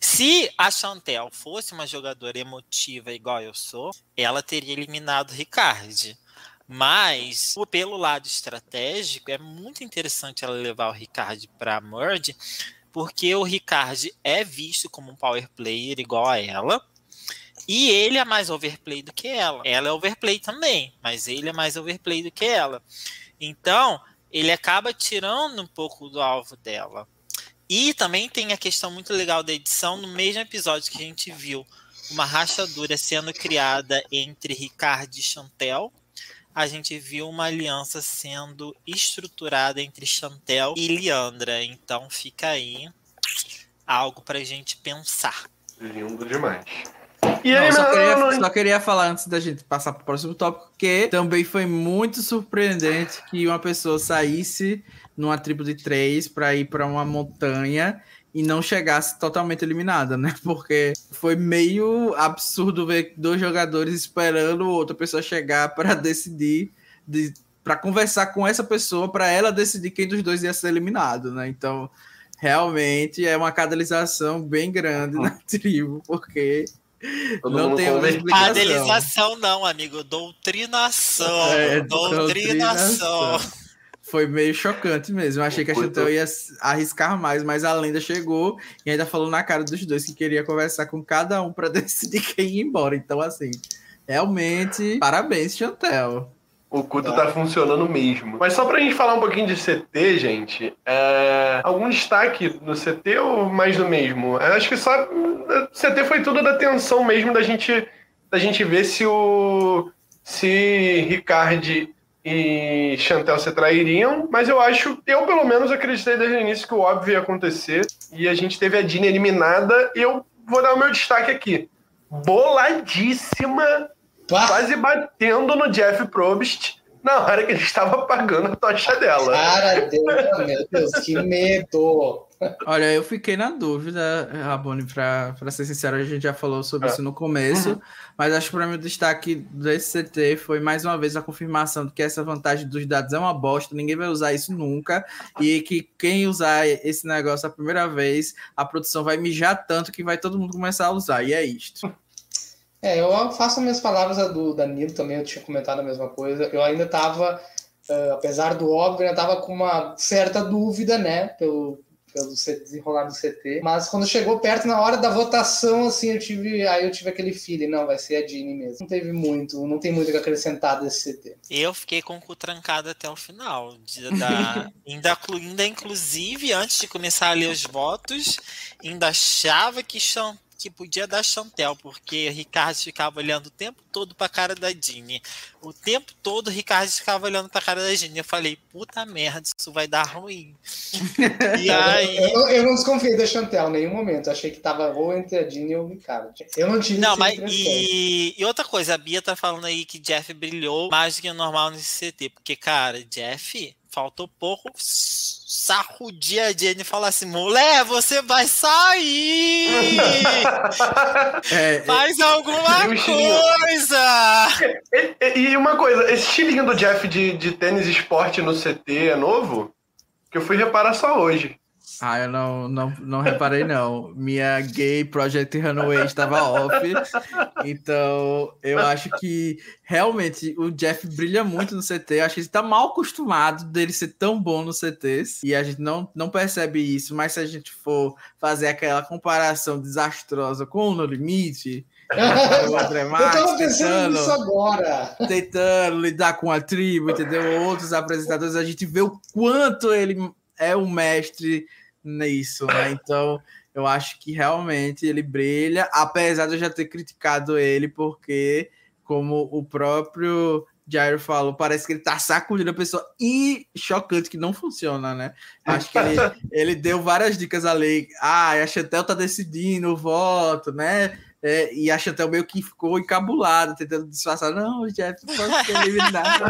Se a Chantel fosse uma jogadora emotiva igual eu sou, ela teria eliminado o Ricard. Mas, pelo lado estratégico, é muito interessante ela levar o Ricard para Merge, porque o Ricard é visto como um power player igual a ela, e ele é mais overplay do que ela. Ela é overplay também, mas ele é mais overplay do que ela. Então, ele acaba tirando um pouco do alvo dela. E também tem a questão muito legal da edição no mesmo episódio que a gente viu uma rachadura sendo criada entre Ricardo e Chantel. A gente viu uma aliança sendo estruturada entre Chantel e Liandra. Então fica aí algo pra gente pensar. Lindo demais. E aí, não, só, queria, só queria falar antes da gente passar para o próximo tópico que também foi muito surpreendente que uma pessoa saísse numa tribo de três para ir para uma montanha e não chegasse totalmente eliminada, né? [laughs] Porque foi meio absurdo ver dois jogadores esperando outra pessoa chegar para decidir, de, para conversar com essa pessoa, para ela decidir quem dos dois ia ser eliminado, né? Então, realmente é uma catalisação bem grande na [laughs] tribo, porque Todo não tem uma explicação. não, amigo. Doutrinação. É, doutrinação. doutrinação. Foi meio chocante mesmo. Eu achei que a Chantel ia arriscar mais, mas a lenda chegou e ainda falou na cara dos dois que queria conversar com cada um para [laughs] decidir quem ia embora. Então, assim, realmente, parabéns, Chantel. O culto tá. tá funcionando mesmo. Mas só pra gente falar um pouquinho de CT, gente, é... algum destaque no CT ou mais do mesmo? Eu acho que só. CT foi tudo da tensão mesmo da gente, da gente ver se o. se Ricard e Chantel se trairiam, mas eu acho, eu pelo menos acreditei desde o início que o óbvio ia acontecer. E a gente teve a Dina eliminada, e eu vou dar o meu destaque aqui. Boladíssima quase batendo no Jeff Probst na hora que ele estava apagando a tocha dela. Cara, Deus, meu Deus, que medo! Olha, eu fiquei na dúvida, Rabone, para ser sincero, a gente já falou sobre é. isso no começo, uhum. mas acho que para mim o destaque desse CT foi mais uma vez a confirmação de que essa vantagem dos dados é uma bosta, ninguém vai usar isso nunca, e que quem usar esse negócio a primeira vez, a produção vai mijar tanto que vai todo mundo começar a usar, e é isto. É, eu faço as minhas palavras a do Danilo também, eu tinha comentado a mesma coisa. Eu ainda estava, uh, eh, apesar do óbvio, ainda estava com uma certa dúvida, né, pelo, pelo desenrolar do CT. Mas quando chegou perto, na hora da votação, assim, eu tive, aí eu tive aquele feeling, não, vai ser a Jeannie mesmo. Não teve muito, não tem muito que acrescentar desse CT. Eu fiquei com o cu trancado até o final. De, da, [laughs] ainda, ainda, inclusive, antes de começar a ler os votos, ainda achava que Chantal que podia dar Chantel, porque o Ricardo ficava olhando o tempo todo pra cara da Dini. O tempo todo o Ricardo ficava olhando pra cara da Dini. Eu falei, puta merda, isso vai dar ruim. [laughs] e aí... eu, eu não desconfiei da Chantel em nenhum momento. Achei que tava ou entre a Dini ou o Ricardo. Eu não tive Não, mas e, e, outra coisa, a Bia tá falando aí que Jeff brilhou mais do que o normal nesse CT. Porque, cara, Jeff faltou pouco sacudir a Jenny e falar assim: mulher, você vai sair! [laughs] é, Faz alguma coisa! E, e, uma coisa, esse estilinho do Jeff de, de tênis esporte no CT é novo? Que eu fui reparar só hoje. Ah, eu não, não, não reparei, não. Minha gay Project Runaway estava off. Então, eu acho que realmente o Jeff brilha muito no CT. Eu acho que ele está mal acostumado dele ser tão bom no CTs. E a gente não, não percebe isso. Mas se a gente for fazer aquela comparação desastrosa com o No Limite. o André Marques, [laughs] eu tava pensando nisso agora. Tentando lidar com a tribo, entendeu? Outros apresentadores, a gente vê o quanto ele é o mestre nisso, né? Então, eu acho que realmente ele brilha, apesar de eu já ter criticado ele, porque, como o próprio Jairo falou, parece que ele tá sacudindo a pessoa e chocante que não funciona, né? Acho que ele, [laughs] ele deu várias dicas ali. Ah, a Chantel tá decidindo o voto, né? É, e a Chantel meio que ficou encabulada, tentando disfarçar. Não, o Jeff pode ser eliminado.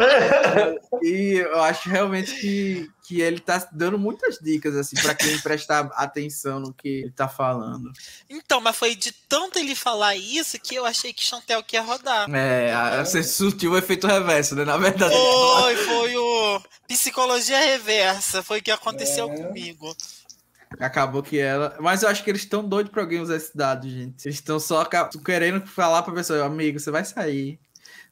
[laughs] e eu acho realmente que, que ele tá dando muitas dicas, assim, para quem prestar atenção no que ele tá falando. Então, mas foi de tanto ele falar isso que eu achei que Chantel ia rodar. É, você surtiu o efeito reverso, né? Na verdade. Foi, foi o psicologia reversa, foi o que aconteceu é. comigo. Acabou que ela. Mas eu acho que eles estão doidos pra alguém usar esse dado, gente. Eles estão só querendo falar pra pessoa, amigo, você vai sair.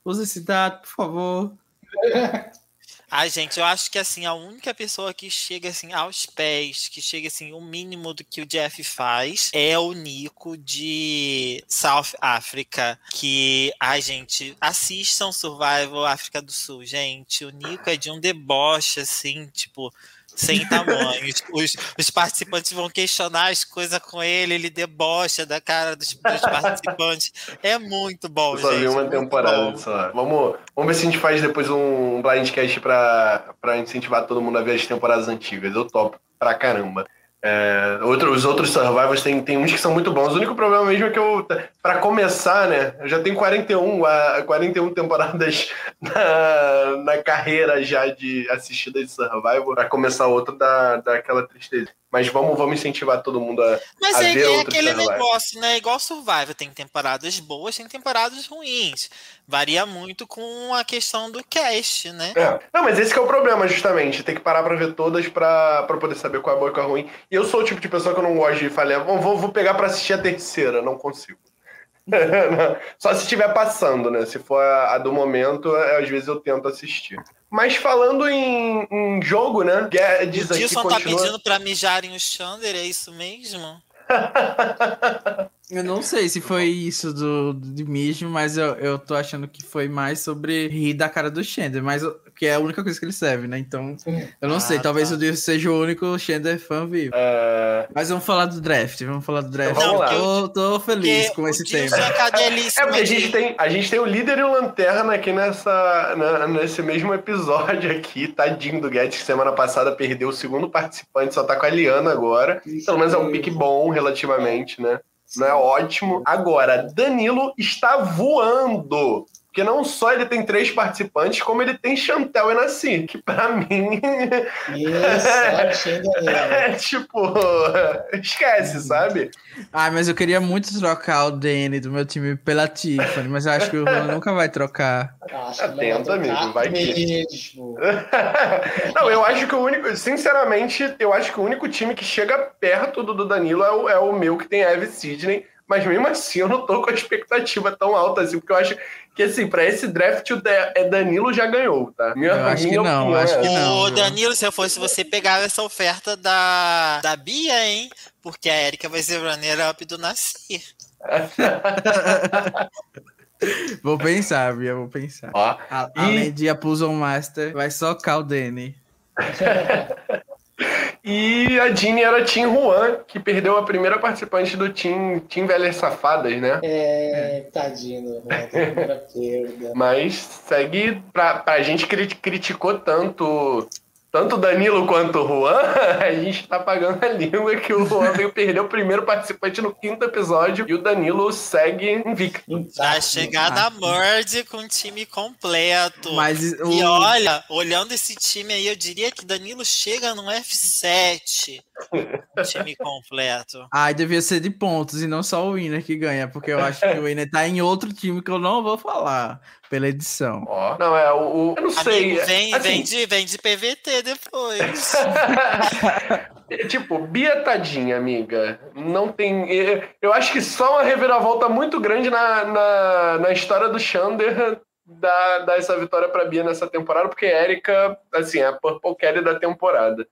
Usa esse dado, por favor. [laughs] Ai, gente, eu acho que assim, a única pessoa que chega assim aos pés, que chega assim o mínimo do que o Jeff faz, é o Nico de South Africa, que ai, gente, assistam Survival África do Sul, gente. O Nico é de um deboche assim, tipo, sem tamanhos. os, os participantes vão questionar as coisas com ele, ele debocha da cara dos, dos participantes. É muito bom, Eu só gente. vi uma temporada só. Vamos, vamos ver se a gente faz depois um blindcast pra, pra incentivar todo mundo a ver as temporadas antigas. Eu topo pra caramba. É, outro, os outros survivors tem, tem uns que são muito bons. O único problema mesmo é que eu, para começar, né? Eu já tenho 41, a, 41 temporadas [laughs] na, na carreira já de assistida de Survivor. Para começar outro dá, dá aquela tristeza. Mas vamos, vamos incentivar todo mundo a. Mas a é, ver é aquele negócio, né? Igual Survivor, tem temporadas boas, tem temporadas ruins. Varia muito com a questão do cast, né? É. Não, mas esse é o problema, justamente. Tem que parar pra ver todas pra, pra poder saber qual é boa e qual é ruim. E eu sou o tipo de pessoa que eu não gosto de falhar. Vou, vou pegar pra assistir a terceira, não consigo. Só se estiver passando, né? Se for a, a do momento, é, às vezes eu tento assistir. Mas falando em, em jogo, né? Diz o Dilson tá continua... tá pedindo pra mijarem o Xander, é isso mesmo? Eu não sei se foi isso do, do mesmo, mas eu, eu tô achando que foi mais sobre rir da cara do Xander, mas que é a única coisa que ele serve, né? Então, eu não ah, sei, talvez tá. o Deus seja o único Xander fã vivo. Uh... Mas vamos falar do draft, vamos falar do draft. Não, tô, tô feliz com esse tema. É, é porque a gente, tem, a gente tem o líder e o Lanterna aqui nessa, na, nesse mesmo episódio aqui, tadinho do Guedes, que semana passada perdeu o segundo participante, só tá com a Liana agora. Pelo menos é um pique bom relativamente, né? Não é ótimo. Agora, Danilo está voando. Porque não só ele tem três participantes, como ele tem Chantel e Nasci, que pra [laughs] mim. Isso, [laughs] é, é tipo. Esquece, sabe? Ah, mas eu queria muito trocar o Danny do meu time pela Tiffany, mas eu acho que o Juan nunca vai trocar. Atento, amigo, vai que. [laughs] não, eu acho que o único. Sinceramente, eu acho que o único time que chega perto do, do Danilo é o, é o meu, que tem Eve Sidney mas mesmo assim eu não tô com a expectativa tão alta assim, porque eu acho que assim, para esse draft o é Danilo já ganhou, tá? Minha, eu acho que não, acho é. que não. Ô, Danilo, se eu fosse você pegar essa oferta da, da Bia, hein? Porque a Erika vai ser runner-up do Nasir. [laughs] vou pensar, Bia, vou pensar. Ó, Além e... de a Puzzle Master, vai só o Dene. [laughs] E a Jeannie era Tim Juan, que perdeu a primeira participante do Team, team Velhas Safadas, né? É, tadinho Juan, primeira perda. Mas segue, pra, pra gente criticou tanto tanto Danilo quanto o Juan, [laughs] a gente tá pagando a língua que o Juan veio perder o primeiro participante no quinto episódio e o Danilo segue invicto. Vai chegar na Merge com o time completo. Mas o... E olha, olhando esse time aí, eu diria que Danilo chega no F7. [laughs] time completo. Ai, devia ser de pontos e não só o Winner que ganha, porque eu acho que o Winner tá em outro time que eu não vou falar pela edição. Ó, oh, não, é o. o eu não Amigo, sei. Vem, assim, vem, de, vem de PVT depois. [laughs] tipo, Bia Tadinha, amiga. Não tem. Eu acho que só uma reviravolta muito grande na, na, na história do Xander dá, dá essa vitória para Bia nessa temporada, porque Erika, assim, é a Purple Kelly da temporada.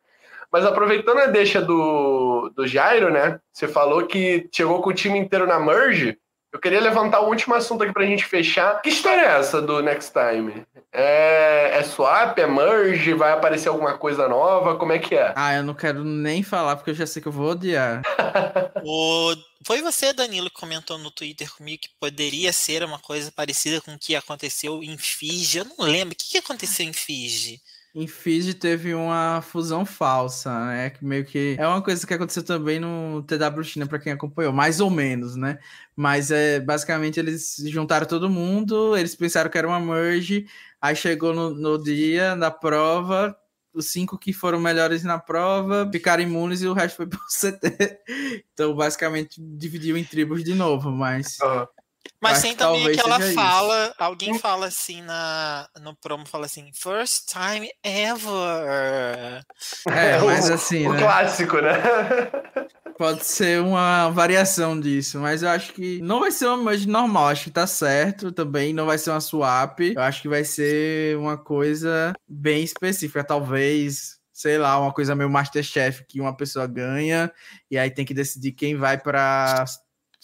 Mas aproveitando a deixa do, do Jairo, né? Você falou que chegou com o time inteiro na Merge. Eu queria levantar o último assunto aqui pra gente fechar. Que história é essa do Next Time? É, é swap? É merge? Vai aparecer alguma coisa nova? Como é que é? Ah, eu não quero nem falar porque eu já sei que eu vou odiar. [laughs] o... Foi você, Danilo, que comentou no Twitter comigo que poderia ser uma coisa parecida com o que aconteceu em Fiji. Eu não lembro. O que aconteceu em Fiji? Em Fiji teve uma fusão falsa, né? Que meio que é uma coisa que aconteceu também no TW China para quem acompanhou, mais ou menos, né? Mas é basicamente eles juntaram todo mundo, eles pensaram que era uma merge, aí chegou no, no dia da prova, os cinco que foram melhores na prova ficaram imunes e o resto foi [laughs] pro CT. Então, basicamente, dividiu em tribos de novo, mas. Uhum. Mas tem também aquela fala, isso. alguém fala assim na, no promo, fala assim, first time ever. É, mas assim, o, né? clássico, né? Pode ser uma variação disso, mas eu acho que não vai ser uma merge normal, acho que tá certo também, não vai ser uma swap, eu acho que vai ser uma coisa bem específica, talvez sei lá, uma coisa meio Masterchef que uma pessoa ganha e aí tem que decidir quem vai para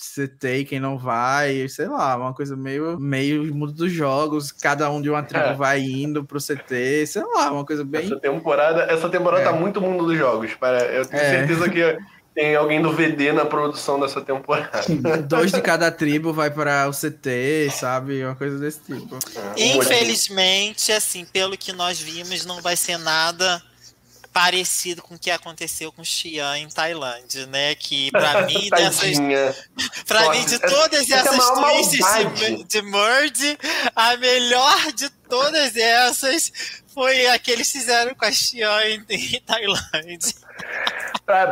CT quem não vai, sei lá, uma coisa meio, meio mundo dos jogos, cada um de uma tribo é. vai indo pro CT, sei lá, uma coisa bem. Essa temporada, essa temporada tá é. tá muito mundo dos jogos, para eu tenho é. certeza que tem alguém do VD na produção dessa temporada. Dois de cada tribo vai para o CT, sabe? Uma coisa desse tipo. É, Infelizmente, assim, pelo que nós vimos, não vai ser nada parecido com o que aconteceu com Xi'an em Tailândia, né? Que para [laughs] mim dessas, para mim de todas essa, essas essa twists de, de a melhor de todas essas foi a que eles fizeram com a Xi'an em, em Tailândia.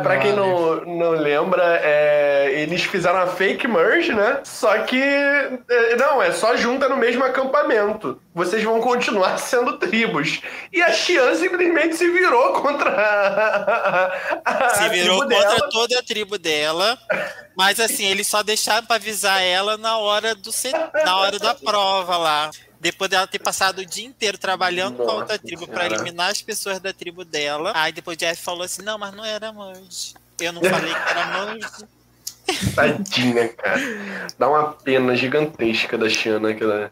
Pra, quem não, não lembra, é, eles fizeram a fake merge, né? Só que. É, não, é só junta no mesmo acampamento. Vocês vão continuar [laughs] sendo tribos. E a Xian simplesmente se virou contra a, a Se virou contra dela. toda a tribo dela. Mas assim, eles só deixaram pra avisar ela na hora, do, na hora da prova lá depois dela ter passado o dia inteiro trabalhando Nossa, com a outra tribo para eliminar as pessoas da tribo dela. Aí depois Jeff falou assim: não, mas não era Merge. Eu não falei que era Merge. [laughs] Tadinha, cara. Dá uma pena gigantesca da Xana aquela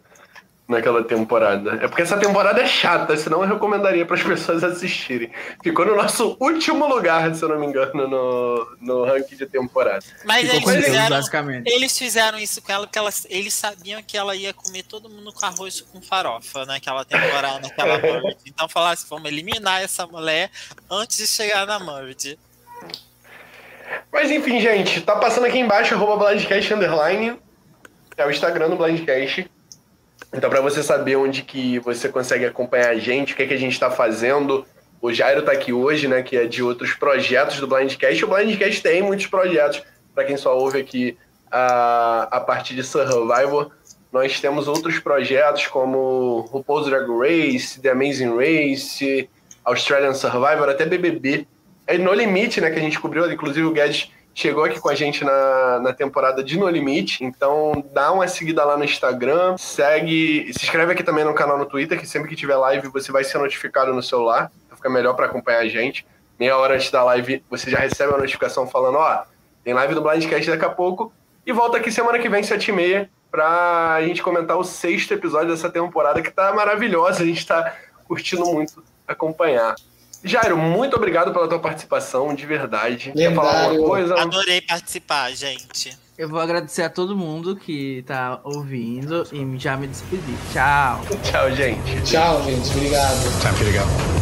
naquela temporada. É porque essa temporada é chata, senão eu recomendaria para as [laughs] pessoas assistirem. Ficou no nosso último lugar, se eu não me engano, no, no ranking de temporada. Mas eles fizeram, basicamente. eles fizeram isso com ela porque elas, eles sabiam que ela ia comer todo mundo com arroz com farofa naquela temporada, naquela [laughs] merge. Então falaram assim, vamos eliminar essa mulher antes de chegar na merge. Mas enfim, gente, tá passando aqui embaixo, arroba Blindcast Underline. É o Instagram do Blindcast. Então, para você saber onde que você consegue acompanhar a gente, o que, é que a gente está fazendo, o Jairo está aqui hoje, né, que é de outros projetos do Blindcast. O Blindcast tem muitos projetos, para quem só ouve aqui a, a partir de Survivor. Nós temos outros projetos como RuPaul's Drag Race, The Amazing Race, Australian Survivor, até BBB. É No Limite, né, que a gente cobriu, inclusive o Guedes chegou aqui com a gente na, na temporada de No Limite. Então dá uma seguida lá no Instagram, segue, se inscreve aqui também no canal no Twitter, que sempre que tiver live você vai ser notificado no celular. Então fica melhor para acompanhar a gente. Meia hora antes da live você já recebe a notificação falando, ó, tem live do Blindcast daqui a pouco. E volta aqui semana que vem, 7h30, pra gente comentar o sexto episódio dessa temporada, que tá maravilhosa, a gente tá curtindo muito acompanhar. Jairo, muito obrigado pela tua participação, de verdade. Lendário. Quer falar alguma coisa? Adorei participar, gente. Eu vou agradecer a todo mundo que tá ouvindo e já me despedir. Tchau. [laughs] Tchau, gente. Tchau, gente. Obrigado. You to go.